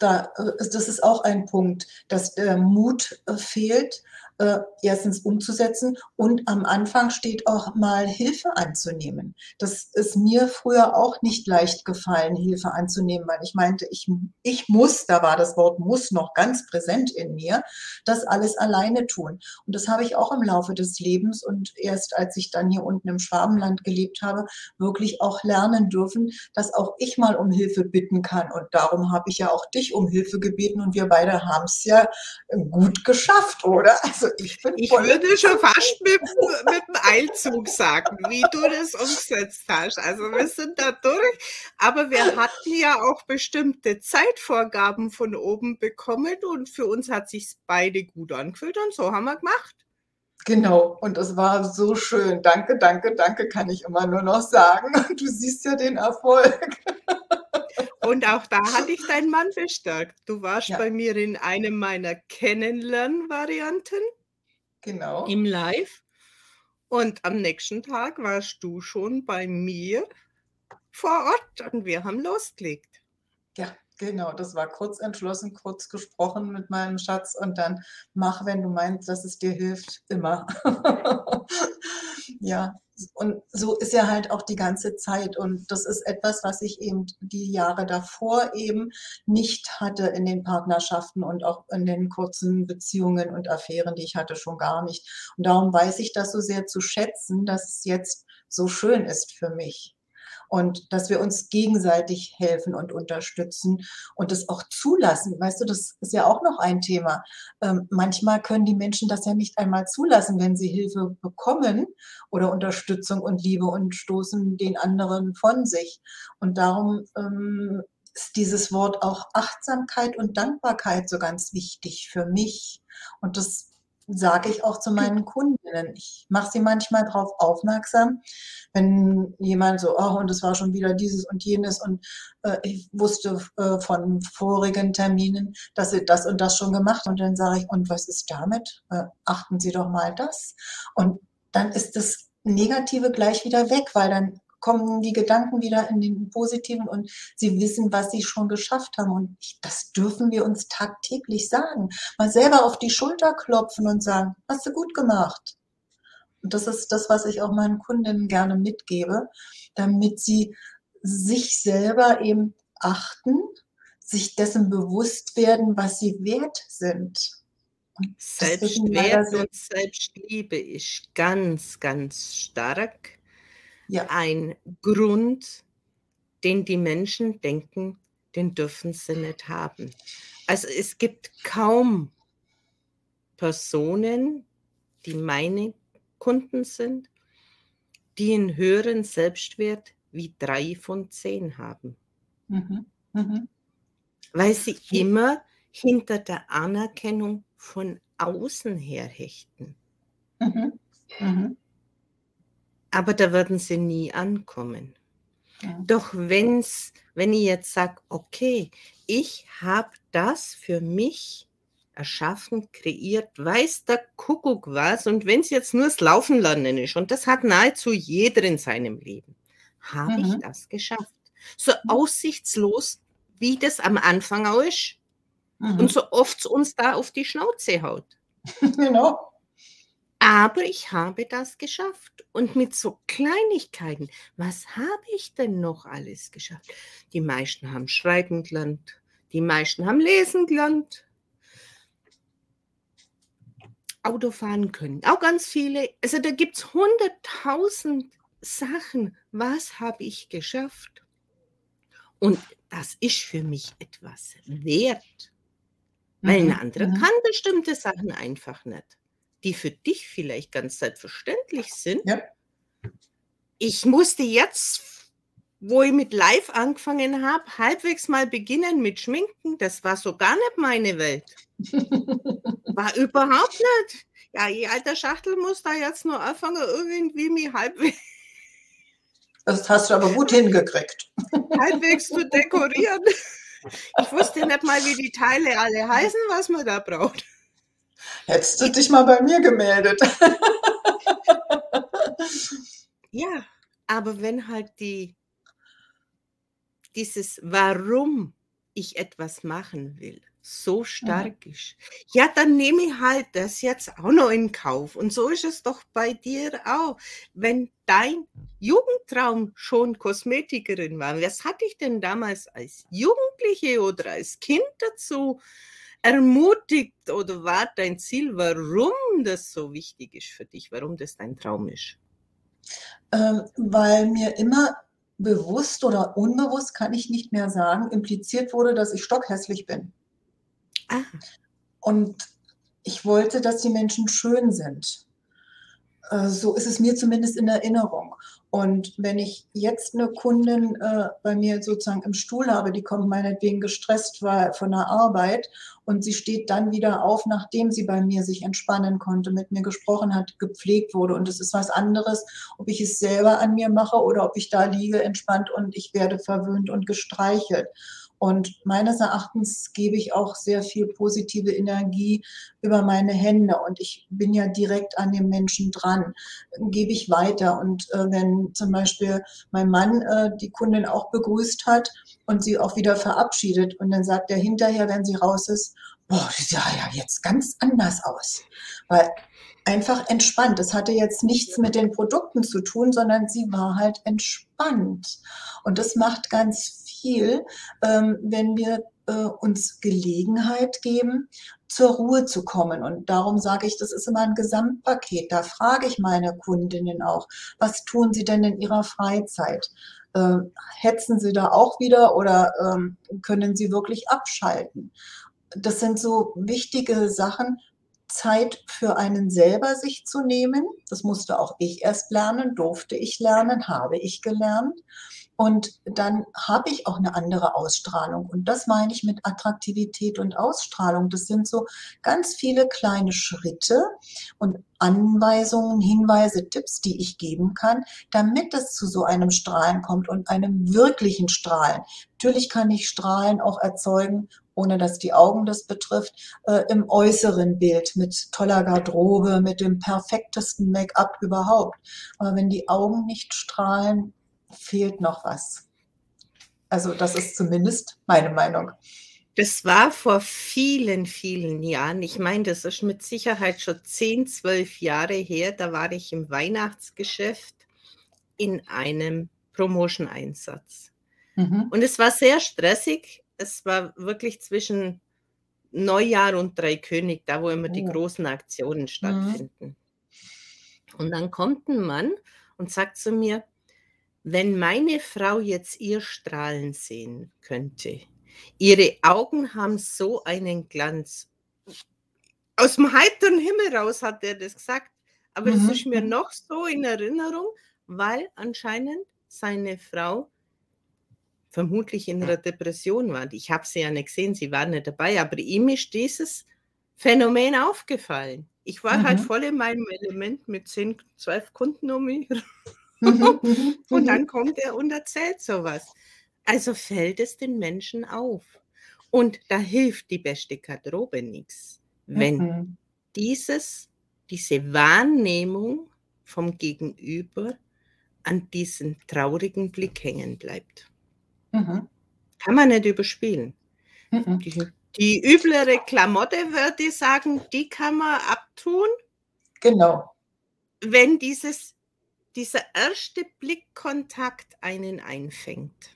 [SPEAKER 2] da, äh, das ist auch ein Punkt, dass der Mut äh, fehlt, äh, erstens umzusetzen und am Anfang steht auch mal Hilfe anzunehmen. Das ist mir früher auch nicht leicht gefallen, Hilfe anzunehmen, weil ich meinte, ich, ich muss, da war das Wort muss noch ganz präsent in mir, das alles alleine tun. Und das habe ich auch im Laufe des Lebens und erst als ich dann hier unten im Schwabenland gelebt habe, wirklich auch lernen dürfen, dass auch ich mal um Hilfe bitten kann. Und darum habe ich ja auch dich um Hilfe gebeten und wir beide haben es ja gut geschafft, oder?
[SPEAKER 1] Also ich Ich würde schon fast mit, mit dem Eilzug sagen, wie du das umgesetzt hast. Also wir sind da durch, aber wir hatten ja auch bestimmte Zeitvorgaben von oben bekommen und für uns hat sich beide gut angefühlt und so haben wir gemacht.
[SPEAKER 2] Genau, und es war so schön. Danke, danke, danke, kann ich immer nur noch sagen. Du siehst ja den Erfolg.
[SPEAKER 1] Und auch da hatte ich deinen Mann bestärkt. Du warst ja. bei mir in einem meiner Kennenlernvarianten.
[SPEAKER 2] Genau.
[SPEAKER 1] Im Live. Und am nächsten Tag warst du schon bei mir vor Ort und wir haben losgelegt.
[SPEAKER 2] Ja, genau. Das war kurz entschlossen, kurz gesprochen mit meinem Schatz und dann mach, wenn du meinst, dass es dir hilft, immer. ja, und so ist er halt auch die ganze Zeit. Und das ist etwas, was ich eben die Jahre davor eben nicht hatte in den Partnerschaften und auch in den kurzen Beziehungen und Affären, die ich hatte, schon gar nicht. Und darum weiß ich das so sehr zu schätzen, dass es jetzt so schön ist für mich. Und dass wir uns gegenseitig helfen und unterstützen und das auch zulassen. Weißt du, das ist ja auch noch ein Thema. Ähm, manchmal können die Menschen das ja nicht einmal zulassen, wenn sie Hilfe bekommen oder Unterstützung und Liebe und stoßen den anderen von sich. Und darum ähm, ist dieses Wort auch Achtsamkeit und Dankbarkeit so ganz wichtig für mich. Und das sage ich auch zu meinen Kundinnen. Ich mache sie manchmal darauf aufmerksam, wenn jemand so, oh, und es war schon wieder dieses und jenes und äh, ich wusste äh, von vorigen Terminen, dass sie das und das schon gemacht und dann sage ich, und was ist damit? Äh, achten Sie doch mal das. Und dann ist das Negative gleich wieder weg, weil dann kommen die Gedanken wieder in den positiven und sie wissen, was sie schon geschafft haben. Und das dürfen wir uns tagtäglich sagen. Mal selber auf die Schulter klopfen und sagen, hast du gut gemacht. Und das ist das, was ich auch meinen Kundinnen gerne mitgebe, damit sie sich selber eben achten, sich dessen bewusst werden, was sie wert sind.
[SPEAKER 1] Selbstwert und Selbstliebe ist ganz, ganz stark ja. ein Grund, den die Menschen denken, den dürfen sie nicht haben. Also es gibt kaum Personen, die meine Kunden sind, die einen höheren Selbstwert wie drei von zehn haben. Mhm. Mhm. Weil sie immer hinter der Anerkennung von außen her hechten. Mhm. Aber da werden sie nie ankommen. Ja. Doch wenn's, wenn ich jetzt sage, okay, ich habe das für mich erschaffen, kreiert, weiß der Kuckuck was, und wenn es jetzt nur das Laufen lernen ist, und das hat nahezu jeder in seinem Leben, habe mhm. ich das geschafft. So aussichtslos, wie das am Anfang auch ist. Mhm. Und so oft uns da auf die Schnauze haut. genau. Aber ich habe das geschafft. Und mit so Kleinigkeiten, was habe ich denn noch alles geschafft? Die meisten haben Schreiben gelernt, die meisten haben Lesen gelernt, Auto fahren können. Auch ganz viele. Also da gibt es hunderttausend Sachen. Was habe ich geschafft? Und das ist für mich etwas wert. Weil ein anderer mhm. kann bestimmte Sachen einfach nicht die für dich vielleicht ganz selbstverständlich sind. Ja. Ich musste jetzt, wo ich mit Live angefangen habe, halbwegs mal beginnen mit Schminken. Das war so gar nicht meine Welt. War überhaupt nicht. Ja, die alte Schachtel muss da jetzt nur anfangen, irgendwie mich halbwegs.
[SPEAKER 2] Das hast du aber gut hingekriegt.
[SPEAKER 1] Halbwegs zu dekorieren. Ich wusste nicht mal, wie die Teile alle heißen, was man da braucht.
[SPEAKER 2] Hättest du dich mal bei mir gemeldet.
[SPEAKER 1] ja, aber wenn halt die, dieses Warum ich etwas machen will, so stark mhm. ist, ja, dann nehme ich halt das jetzt auch noch in Kauf. Und so ist es doch bei dir auch. Wenn dein Jugendtraum schon Kosmetikerin war, was hatte ich denn damals als Jugendliche oder als Kind dazu ermutigt oder war dein Ziel, warum das so wichtig ist für dich, warum das dein Traum ist?
[SPEAKER 2] Ähm, weil mir immer bewusst oder unbewusst, kann ich nicht mehr sagen, impliziert wurde, dass ich stockhässlich bin. Ah. Und ich wollte, dass die Menschen schön sind. Äh, so ist es mir zumindest in Erinnerung. Und wenn ich jetzt eine Kundin äh, bei mir sozusagen im Stuhl habe, die kommt meinetwegen gestresst war von der Arbeit und sie steht dann wieder auf, nachdem sie bei mir sich entspannen konnte, mit mir gesprochen hat, gepflegt wurde. Und es ist was anderes, ob ich es selber an mir mache oder ob ich da liege entspannt und ich werde verwöhnt und gestreichelt. Und meines Erachtens gebe ich auch sehr viel positive Energie über meine Hände. Und ich bin ja direkt an dem Menschen dran, gebe ich weiter. Und äh, wenn zum Beispiel mein Mann äh, die Kundin auch begrüßt hat und sie auch wieder verabschiedet und dann sagt er hinterher, wenn sie raus ist, boah, die sah ja jetzt ganz anders aus. Weil einfach entspannt. Das hatte jetzt nichts mit den Produkten zu tun, sondern sie war halt entspannt. Und das macht ganz viel, ähm, wenn wir äh, uns Gelegenheit geben, zur Ruhe zu kommen. Und darum sage ich, das ist immer ein Gesamtpaket. Da frage ich meine Kundinnen auch, was tun sie denn in ihrer Freizeit? Äh, hetzen Sie da auch wieder oder ähm, können Sie wirklich abschalten? Das sind so wichtige Sachen, Zeit für einen selber sich zu nehmen. Das musste auch ich erst lernen, durfte ich lernen, habe ich gelernt. Und dann habe ich auch eine andere Ausstrahlung. Und das meine ich mit Attraktivität und Ausstrahlung. Das sind so ganz viele kleine Schritte und Anweisungen, Hinweise, Tipps, die ich geben kann, damit es zu so einem Strahlen kommt und einem wirklichen Strahlen. Natürlich kann ich Strahlen auch erzeugen, ohne dass die Augen das betrifft, äh, im äußeren Bild mit toller Garderobe, mit dem perfektesten Make-up überhaupt. Aber wenn die Augen nicht strahlen, fehlt noch was. Also das ist zumindest meine Meinung.
[SPEAKER 1] Das war vor vielen, vielen Jahren. Ich meine, das ist mit Sicherheit schon 10, 12 Jahre her. Da war ich im Weihnachtsgeschäft in einem Promotion-Einsatz. Mhm. Und es war sehr stressig. Es war wirklich zwischen Neujahr und Dreikönig, da wo immer oh. die großen Aktionen mhm. stattfinden. Mhm. Und dann kommt ein Mann und sagt zu mir, wenn meine Frau jetzt ihr Strahlen sehen könnte, ihre Augen haben so einen Glanz. Aus dem heiteren Himmel raus hat er das gesagt, aber mhm. das ist mir noch so in Erinnerung, weil anscheinend seine Frau vermutlich in einer Depression war. Ich habe sie ja nicht gesehen, sie war nicht dabei, aber ihm ist dieses Phänomen aufgefallen. Ich war halt mhm. halt voll in meinem Element mit 10, 12 Kunden um mich Mhm, mhm, und dann mhm. kommt er und erzählt sowas. Also fällt es den Menschen auf. Und da hilft die beste Garderobe nichts, wenn mhm. dieses, diese Wahrnehmung vom Gegenüber an diesem traurigen Blick hängen bleibt. Mhm. Kann man nicht überspielen. Mhm. Die, die üblere Klamotte, würde ich sagen, die kann man abtun.
[SPEAKER 2] Genau.
[SPEAKER 1] Wenn dieses dieser erste Blickkontakt einen einfängt.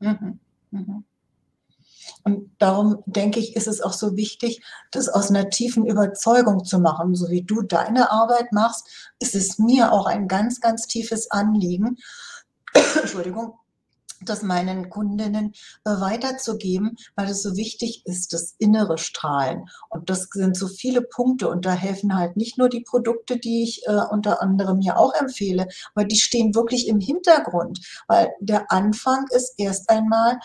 [SPEAKER 1] Mhm.
[SPEAKER 2] Mhm. Und darum denke ich, ist es auch so wichtig, das aus einer tiefen Überzeugung zu machen. So wie du deine Arbeit machst, ist es mir auch ein ganz, ganz tiefes Anliegen, Entschuldigung, das meinen Kundinnen äh, weiterzugeben, weil es so wichtig ist, das innere Strahlen. Und das sind so viele Punkte und da helfen halt nicht nur die Produkte, die ich äh, unter anderem hier auch empfehle, aber die stehen wirklich im Hintergrund, weil der Anfang ist erst einmal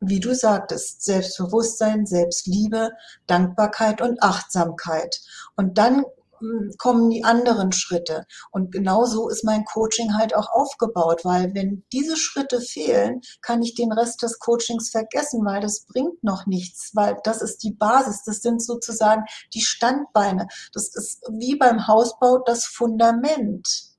[SPEAKER 2] wie du sagtest, Selbstbewusstsein, Selbstliebe, Dankbarkeit und Achtsamkeit. Und dann kommen die anderen Schritte. Und genau so ist mein Coaching halt auch aufgebaut, weil wenn diese Schritte fehlen, kann ich den Rest des Coachings vergessen, weil das bringt noch nichts, weil das ist die Basis, das sind sozusagen die Standbeine. Das ist wie beim Hausbau das Fundament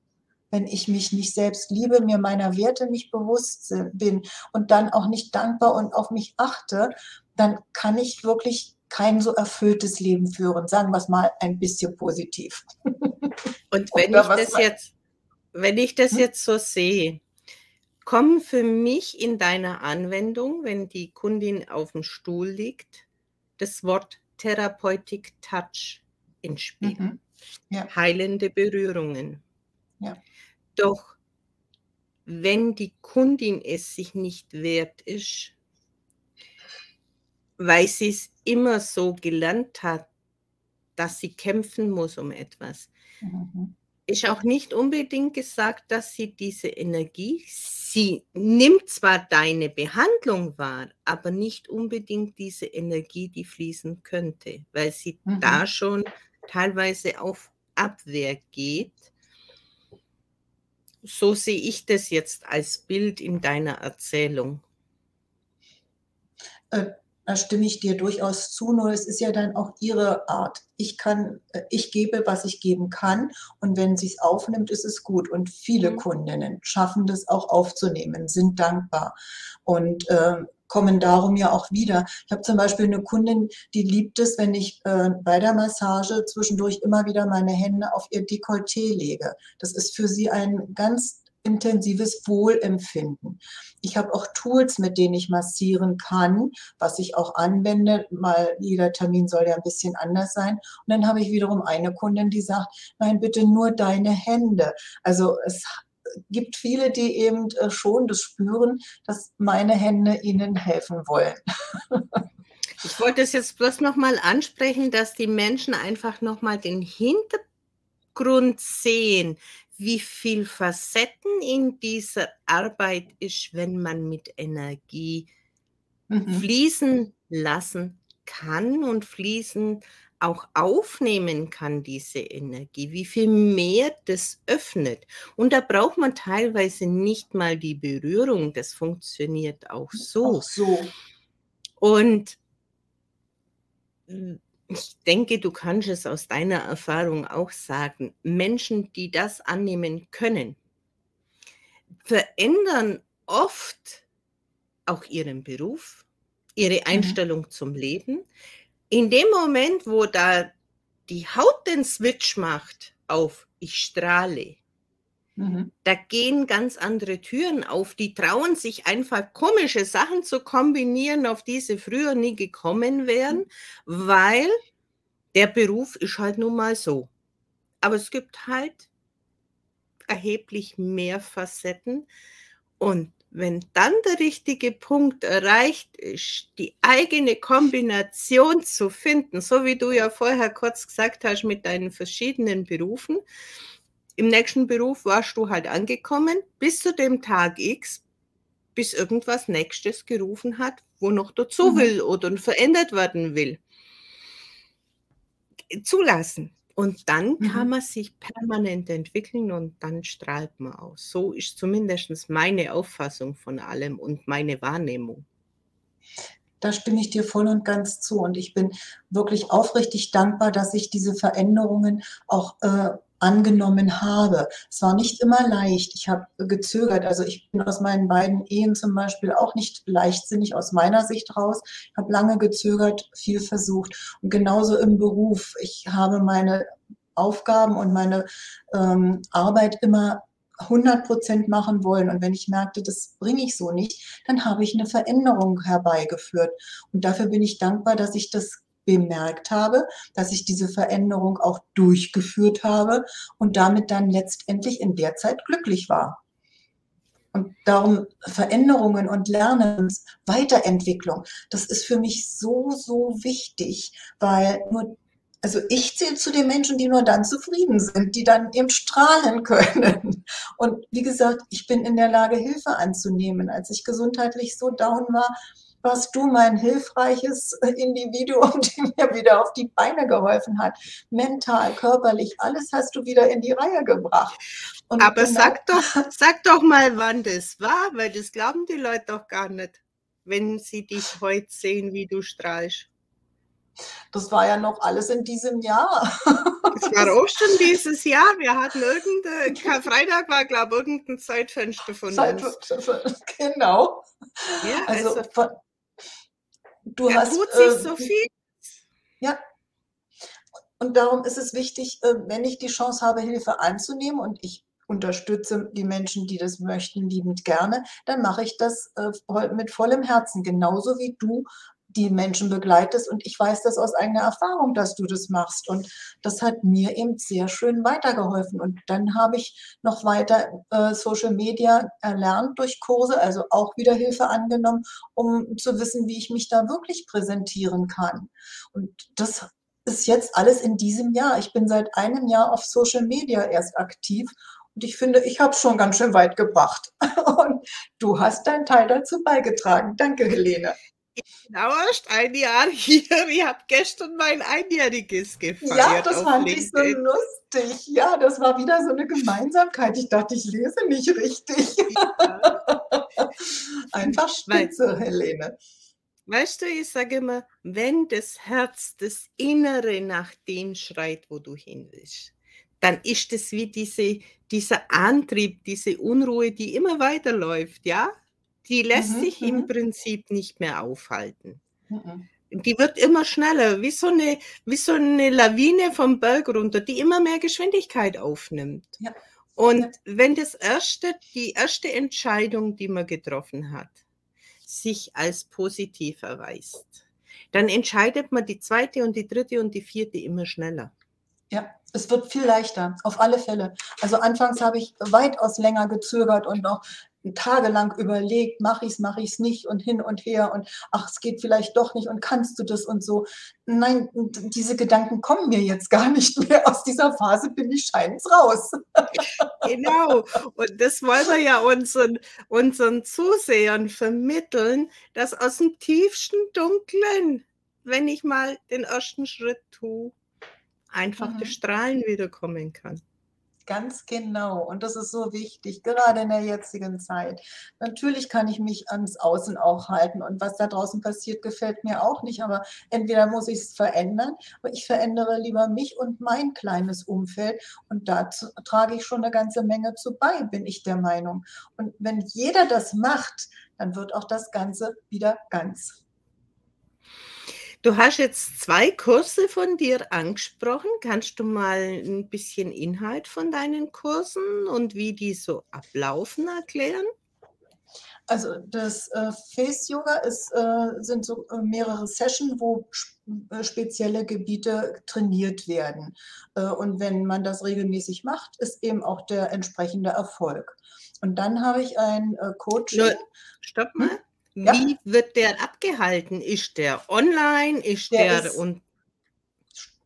[SPEAKER 2] wenn ich mich nicht selbst liebe, mir meiner Werte nicht bewusst bin und dann auch nicht dankbar und auf mich achte, dann kann ich wirklich kein so erfülltes Leben führen. Sagen wir es mal ein bisschen positiv.
[SPEAKER 1] Und wenn ich das jetzt, wenn ich das hm? jetzt so sehe, kommen für mich in deiner Anwendung, wenn die Kundin auf dem Stuhl liegt, das Wort Therapeutic Touch ins Spiel. Mhm. Ja. Heilende Berührungen. Ja. Doch wenn die Kundin es sich nicht wert ist, weil sie es immer so gelernt hat, dass sie kämpfen muss um etwas. Mhm. Ist auch nicht unbedingt gesagt, dass sie diese Energie, sie nimmt zwar deine Behandlung wahr, aber nicht unbedingt diese Energie, die fließen könnte, weil sie mhm. da schon teilweise auf Abwehr geht. So sehe ich das jetzt als Bild in deiner Erzählung.
[SPEAKER 2] Äh, da stimme ich dir durchaus zu, nur es ist ja dann auch ihre Art. Ich kann, äh, ich gebe, was ich geben kann und wenn sie es aufnimmt, ist es gut. Und viele mhm. Kundinnen schaffen das auch aufzunehmen, sind dankbar und äh, kommen darum ja auch wieder. Ich habe zum Beispiel eine Kundin, die liebt es, wenn ich äh, bei der Massage zwischendurch immer wieder meine Hände auf ihr Dekolleté lege. Das ist für sie ein ganz intensives Wohlempfinden. Ich habe auch Tools, mit denen ich massieren kann, was ich auch anwende. Mal jeder Termin soll ja ein bisschen anders sein. Und dann habe ich wiederum eine Kundin, die sagt, nein, bitte nur deine Hände. Also es gibt viele, die eben äh, schon das spüren, dass meine Hände ihnen helfen wollen.
[SPEAKER 1] Ich wollte es jetzt bloß nochmal ansprechen, dass die Menschen einfach nochmal den Hintergrund sehen, wie viel Facetten in dieser Arbeit ist, wenn man mit Energie mhm. fließen lassen kann und fließen auch aufnehmen kann, diese Energie, wie viel mehr das öffnet. Und da braucht man teilweise nicht mal die Berührung, das funktioniert auch so. Auch so. Und ich denke, du kannst es aus deiner Erfahrung auch sagen, Menschen, die das annehmen können, verändern oft auch ihren Beruf, ihre mhm. Einstellung mhm. zum Leben. In dem Moment, wo da die Haut den Switch macht auf ich strahle, Mhm. Da gehen ganz andere Türen auf. Die trauen sich einfach komische Sachen zu kombinieren, auf die sie früher nie gekommen wären, weil der Beruf ist halt nun mal so. Aber es gibt halt erheblich mehr Facetten. Und wenn dann der richtige Punkt erreicht ist, die eigene Kombination zu finden, so wie du ja vorher kurz gesagt hast mit deinen verschiedenen Berufen, im nächsten Beruf warst du halt angekommen, bis zu dem Tag X, bis irgendwas Nächstes gerufen hat, wo noch dazu mhm. will oder verändert werden will. Zulassen. Und dann mhm. kann man sich permanent entwickeln und dann strahlt man aus. So ist zumindest meine Auffassung von allem und meine Wahrnehmung.
[SPEAKER 2] Da stimme ich dir voll und ganz zu. Und ich bin wirklich aufrichtig dankbar, dass ich diese Veränderungen auch äh, angenommen habe. Es war nicht immer leicht. Ich habe gezögert. Also ich bin aus meinen beiden Ehen zum Beispiel auch nicht leichtsinnig aus meiner Sicht raus. Ich habe lange gezögert, viel versucht. Und genauso im Beruf. Ich habe meine Aufgaben und meine ähm, Arbeit immer 100 Prozent machen wollen. Und wenn ich merkte, das bringe ich so nicht, dann habe ich eine Veränderung herbeigeführt. Und dafür bin ich dankbar, dass ich das bemerkt habe, dass ich diese Veränderung auch durchgeführt habe und damit dann letztendlich in der Zeit glücklich war. Und darum Veränderungen und Lernen, Weiterentwicklung, das ist für mich so, so wichtig, weil nur also ich zähle zu den Menschen, die nur dann zufrieden sind, die dann eben strahlen können. Und wie gesagt, ich bin in der Lage, Hilfe anzunehmen. Als ich gesundheitlich so down war, warst du mein hilfreiches Individuum, die mir wieder auf die Beine geholfen hat. Mental, körperlich, alles hast du wieder in die Reihe gebracht.
[SPEAKER 1] Und Aber genau sag, doch, sag doch mal, wann das war, weil das glauben die Leute doch gar nicht, wenn sie dich heute sehen, wie du strahlst.
[SPEAKER 2] Das war ja noch alles in diesem Jahr.
[SPEAKER 1] Das war auch schon dieses Jahr. Wir hatten irgendein, Freitag war, glaube ich, irgendein Zeitfenster von
[SPEAKER 2] Zeitfenster, uns. Genau. Ja, also, also von,
[SPEAKER 1] du er hast. Tut sich äh, so viel.
[SPEAKER 2] Ja. Und darum ist es wichtig, äh, wenn ich die Chance habe, Hilfe anzunehmen und ich unterstütze die Menschen, die das möchten, liebend gerne, dann mache ich das äh, mit vollem Herzen, genauso wie du die Menschen begleitest. Und ich weiß das aus eigener Erfahrung, dass du das machst. Und das hat mir eben sehr schön weitergeholfen. Und dann habe ich noch weiter äh, Social Media erlernt durch Kurse, also auch wieder Hilfe angenommen, um zu wissen, wie ich mich da wirklich präsentieren kann. Und das ist jetzt alles in diesem Jahr. Ich bin seit einem Jahr auf Social Media erst aktiv und ich finde, ich habe schon ganz schön weit gebracht. Und du hast deinen Teil dazu beigetragen. Danke, Helene.
[SPEAKER 1] Genau, erst ein Jahr hier. Ich habe gestern mein Einjähriges gefeiert.
[SPEAKER 2] Ja, das fand ich so lustig. Ja, das war wieder so eine Gemeinsamkeit. Ich dachte, ich lese nicht richtig. Ja. Einfach spitze, Weil, Helene.
[SPEAKER 1] Weißt du, ich sage immer, wenn das Herz, das Innere nach dem schreit, wo du hin willst, dann ist es wie diese, dieser Antrieb, diese Unruhe, die immer weiterläuft, ja? Die lässt mhm, sich im mhm. Prinzip nicht mehr aufhalten. Mhm. Die wird immer schneller, wie so, eine, wie so eine Lawine vom Berg runter, die immer mehr Geschwindigkeit aufnimmt. Ja. Und ja. wenn das erste, die erste Entscheidung, die man getroffen hat, sich als positiv erweist, dann entscheidet man die zweite und die dritte und die vierte immer schneller.
[SPEAKER 2] Ja, es wird viel leichter, auf alle Fälle. Also anfangs habe ich weitaus länger gezögert und noch tagelang überlegt, mache ich es, mache ich es nicht und hin und her und ach, es geht vielleicht doch nicht und kannst du das und so. Nein, diese Gedanken kommen mir jetzt gar nicht mehr. Aus dieser Phase bin ich scheinend raus.
[SPEAKER 1] Genau. Und das wollen wir ja unseren, unseren Zusehern vermitteln, dass aus dem tiefsten Dunklen, wenn ich mal den ersten Schritt tue, einfach mhm. das Strahlen wiederkommen kann.
[SPEAKER 2] Ganz genau. Und das ist so wichtig, gerade in der jetzigen Zeit. Natürlich kann ich mich ans Außen auch halten. Und was da draußen passiert, gefällt mir auch nicht. Aber entweder muss ich es verändern, aber ich verändere lieber mich und mein kleines Umfeld. Und dazu trage ich schon eine ganze Menge zu bei, bin ich der Meinung. Und wenn jeder das macht, dann wird auch das Ganze wieder ganz.
[SPEAKER 1] Du hast jetzt zwei Kurse von dir angesprochen. Kannst du mal ein bisschen Inhalt von deinen Kursen und wie die so ablaufen erklären?
[SPEAKER 2] Also das äh, Face Yoga ist, äh, sind so äh, mehrere Sessions, wo äh, spezielle Gebiete trainiert werden. Äh, und wenn man das regelmäßig macht, ist eben auch der entsprechende Erfolg. Und dann habe ich ein äh, Coaching.
[SPEAKER 1] Stopp mal. Hm? Ja. Wie wird der abgehalten? Ist der online? Ist der, der ist, und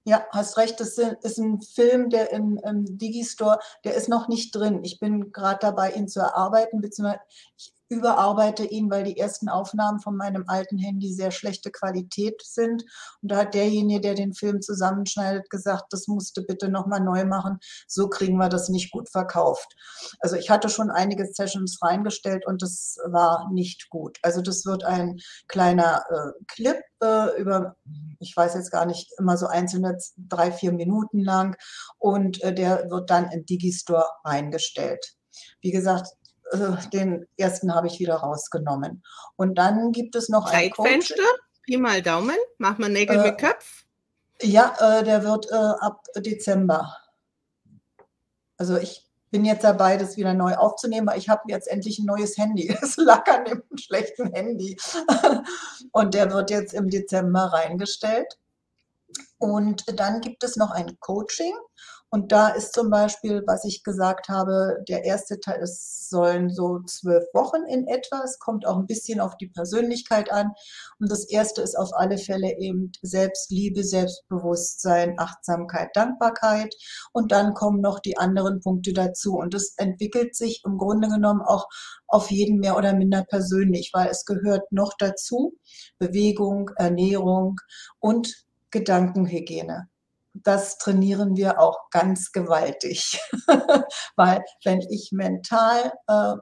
[SPEAKER 2] ja, hast recht, das ist ein Film, der im, im Digistore, der ist noch nicht drin. Ich bin gerade dabei, ihn zu erarbeiten, beziehungsweise ich überarbeite ihn, weil die ersten Aufnahmen von meinem alten Handy sehr schlechte Qualität sind. Und da hat derjenige, der den Film zusammenschneidet, gesagt, das musste bitte nochmal neu machen. So kriegen wir das nicht gut verkauft. Also ich hatte schon einige Sessions reingestellt und das war nicht gut. Also das wird ein kleiner äh, Clip äh, über, ich weiß jetzt gar nicht, immer so einzelne drei, vier Minuten lang und äh, der wird dann in Digistore reingestellt. Wie gesagt, äh, den ersten habe ich wieder rausgenommen. Und dann gibt es noch
[SPEAKER 1] ein Zeitfenster, Pi mal Daumen, mach mal Nägel äh, mit Köpf.
[SPEAKER 2] Ja, äh, der wird äh, ab Dezember. Also ich bin jetzt dabei, das wieder neu aufzunehmen, weil ich habe jetzt endlich ein neues Handy. Es lag an dem schlechten Handy. Und der wird jetzt im Dezember reingestellt. Und dann gibt es noch ein Coaching. Und da ist zum Beispiel, was ich gesagt habe, der erste Teil, es sollen so zwölf Wochen in etwa. Es kommt auch ein bisschen auf die Persönlichkeit an. Und das erste ist auf alle Fälle eben Selbstliebe, Selbstbewusstsein, Achtsamkeit, Dankbarkeit. Und dann kommen noch die anderen Punkte dazu. Und das entwickelt sich im Grunde genommen auch auf jeden mehr oder minder persönlich, weil es gehört noch dazu Bewegung, Ernährung und Gedankenhygiene das trainieren wir auch ganz gewaltig. Weil wenn ich mental äh,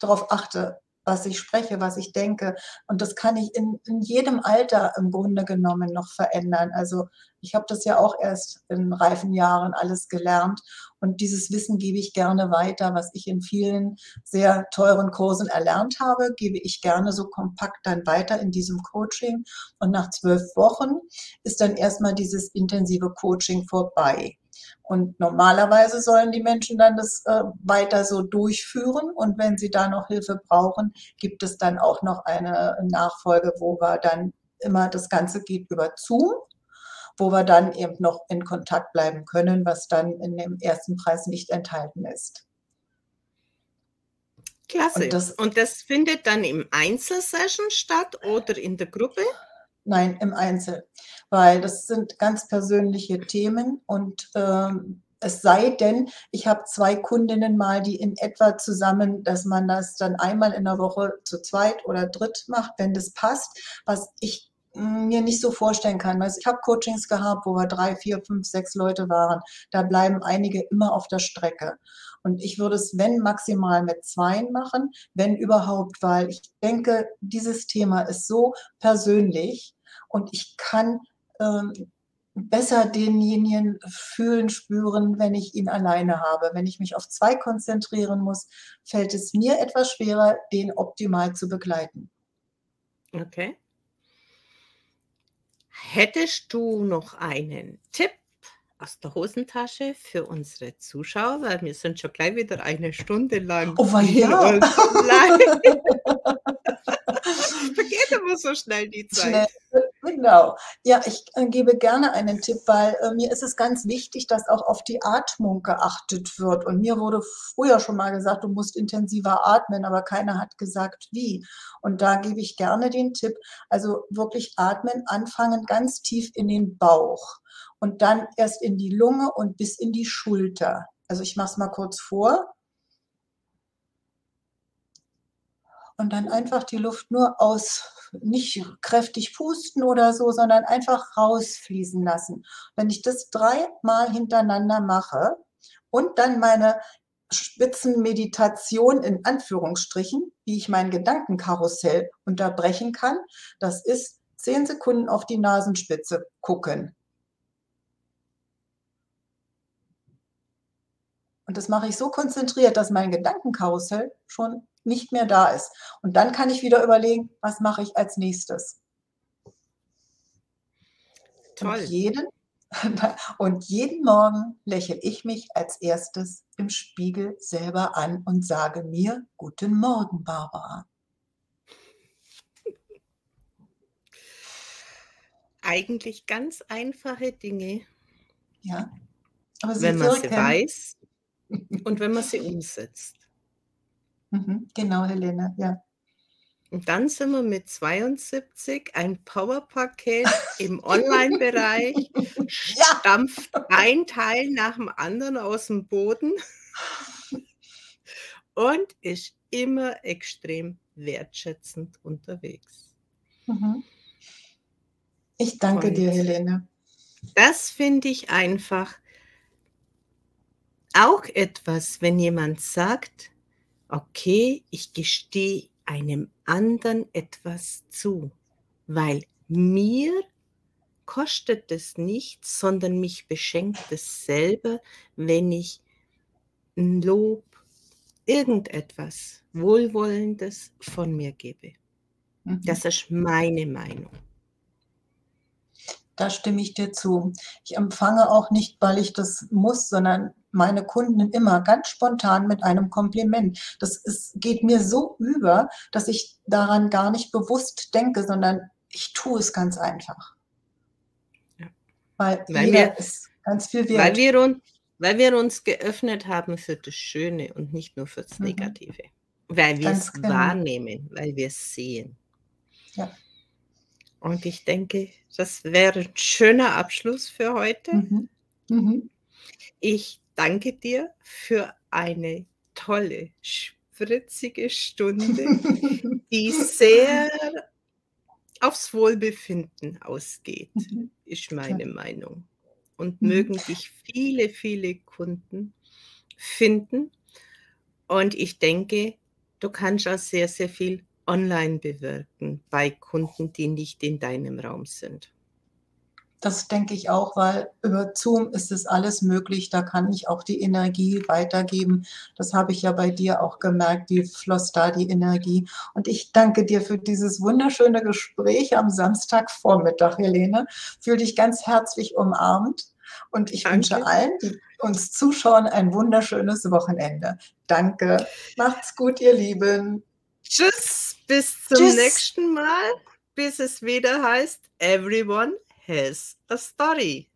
[SPEAKER 2] darauf achte, was ich spreche, was ich denke. Und das kann ich in, in jedem Alter im Grunde genommen noch verändern. Also ich habe das ja auch erst in reifen Jahren alles gelernt. Und dieses Wissen gebe ich gerne weiter, was ich in vielen sehr teuren Kursen erlernt habe, gebe ich gerne so kompakt dann weiter in diesem Coaching. Und nach zwölf Wochen ist dann erstmal dieses intensive Coaching vorbei. Und normalerweise sollen die Menschen dann das äh, weiter so durchführen. Und wenn sie da noch Hilfe brauchen, gibt es dann auch noch eine Nachfolge, wo wir dann immer das Ganze geht über Zoom, wo wir dann eben noch in Kontakt bleiben können, was dann in dem ersten Preis nicht enthalten ist.
[SPEAKER 1] Klasse. Und das, und das findet dann im Einzelsession statt oder in der Gruppe?
[SPEAKER 2] Nein, im Einzel, weil das sind ganz persönliche Themen und ähm, es sei denn, ich habe zwei Kundinnen mal, die in etwa zusammen, dass man das dann einmal in der Woche zu zweit oder dritt macht, wenn das passt, was ich mir nicht so vorstellen kann. Also ich habe Coachings gehabt, wo wir drei, vier, fünf, sechs Leute waren. Da bleiben einige immer auf der Strecke. Und ich würde es, wenn maximal mit zweien machen, wenn überhaupt, weil ich denke, dieses Thema ist so persönlich und ich kann besser denjenigen fühlen, spüren, wenn ich ihn alleine habe. Wenn ich mich auf zwei konzentrieren muss, fällt es mir etwas schwerer, den optimal zu begleiten.
[SPEAKER 1] Okay. Hättest du noch einen Tipp aus der Hosentasche für unsere Zuschauer, weil wir sind schon gleich wieder eine Stunde lang.
[SPEAKER 2] Oh, ja.
[SPEAKER 1] Vergeht immer so schnell die Zeit.
[SPEAKER 2] Schnell Genau. Ja, ich äh, gebe gerne einen Tipp, weil äh, mir ist es ganz wichtig, dass auch auf die Atmung geachtet wird. Und mir wurde früher schon mal gesagt, du musst intensiver atmen, aber keiner hat gesagt, wie. Und da gebe ich gerne den Tipp, also wirklich atmen, anfangen ganz tief in den Bauch und dann erst in die Lunge und bis in die Schulter. Also ich mache es mal kurz vor. Und dann einfach die Luft nur aus nicht kräftig pusten oder so, sondern einfach rausfließen lassen. Wenn ich das dreimal hintereinander mache und dann meine Spitzenmeditation in Anführungsstrichen, wie ich mein Gedankenkarussell unterbrechen kann, das ist zehn Sekunden auf die Nasenspitze gucken. Und das mache ich so konzentriert, dass mein Gedankenkarussell schon nicht mehr da ist. Und dann kann ich wieder überlegen, was mache ich als nächstes. Toll. Und jeden, und jeden Morgen lächle ich mich als erstes im Spiegel selber an und sage mir, guten Morgen, Barbara.
[SPEAKER 1] Eigentlich ganz einfache Dinge.
[SPEAKER 2] Ja.
[SPEAKER 1] Aber wenn man sie weiß und wenn man sie umsetzt.
[SPEAKER 2] Mhm, genau, Helene, ja.
[SPEAKER 1] Und dann sind wir mit 72 ein Powerpaket im Online-Bereich, ja. stampft ein Teil nach dem anderen aus dem Boden und ist immer extrem wertschätzend unterwegs.
[SPEAKER 2] Mhm. Ich danke und dir, Helene.
[SPEAKER 1] Das finde ich einfach auch etwas, wenn jemand sagt, okay, ich gestehe einem anderen etwas zu, weil mir kostet es nichts, sondern mich beschenkt es selber, wenn ich ein Lob, irgendetwas Wohlwollendes von mir gebe. Mhm. Das ist meine Meinung.
[SPEAKER 2] Da stimme ich dir zu. Ich empfange auch nicht, weil ich das muss, sondern meine Kunden immer ganz spontan mit einem Kompliment. Das ist, geht mir so über, dass ich daran gar nicht bewusst denke, sondern ich tue es ganz einfach.
[SPEAKER 1] Ja. Weil, weil wir, ist ganz viel wert. Weil wir, uns, weil wir uns geöffnet haben für das Schöne und nicht nur für das mhm. Negative. Mhm. Weil wir es genau. wahrnehmen, weil wir es sehen. Ja. Und ich denke, das wäre ein schöner Abschluss für heute. Mhm. Mhm. Ich danke dir für eine tolle, spritzige Stunde, die sehr aufs Wohlbefinden ausgeht, mhm. ist meine Meinung. Und mhm. mögen dich viele, viele Kunden finden. Und ich denke, du kannst auch sehr, sehr viel online bewirken bei Kunden, die nicht in deinem Raum sind.
[SPEAKER 2] Das denke ich auch, weil über Zoom ist es alles möglich. Da kann ich auch die Energie weitergeben. Das habe ich ja bei dir auch gemerkt. Wie floss da die Energie? Und ich danke dir für dieses wunderschöne Gespräch am Samstagvormittag, Helene. Fühl dich ganz herzlich umarmt. Und ich danke. wünsche allen, die uns zuschauen, ein wunderschönes Wochenende. Danke. Macht's gut, ihr Lieben.
[SPEAKER 1] Tschüss, bis zum Tschüss. nächsten Mal, bis es wieder heißt, everyone has a story.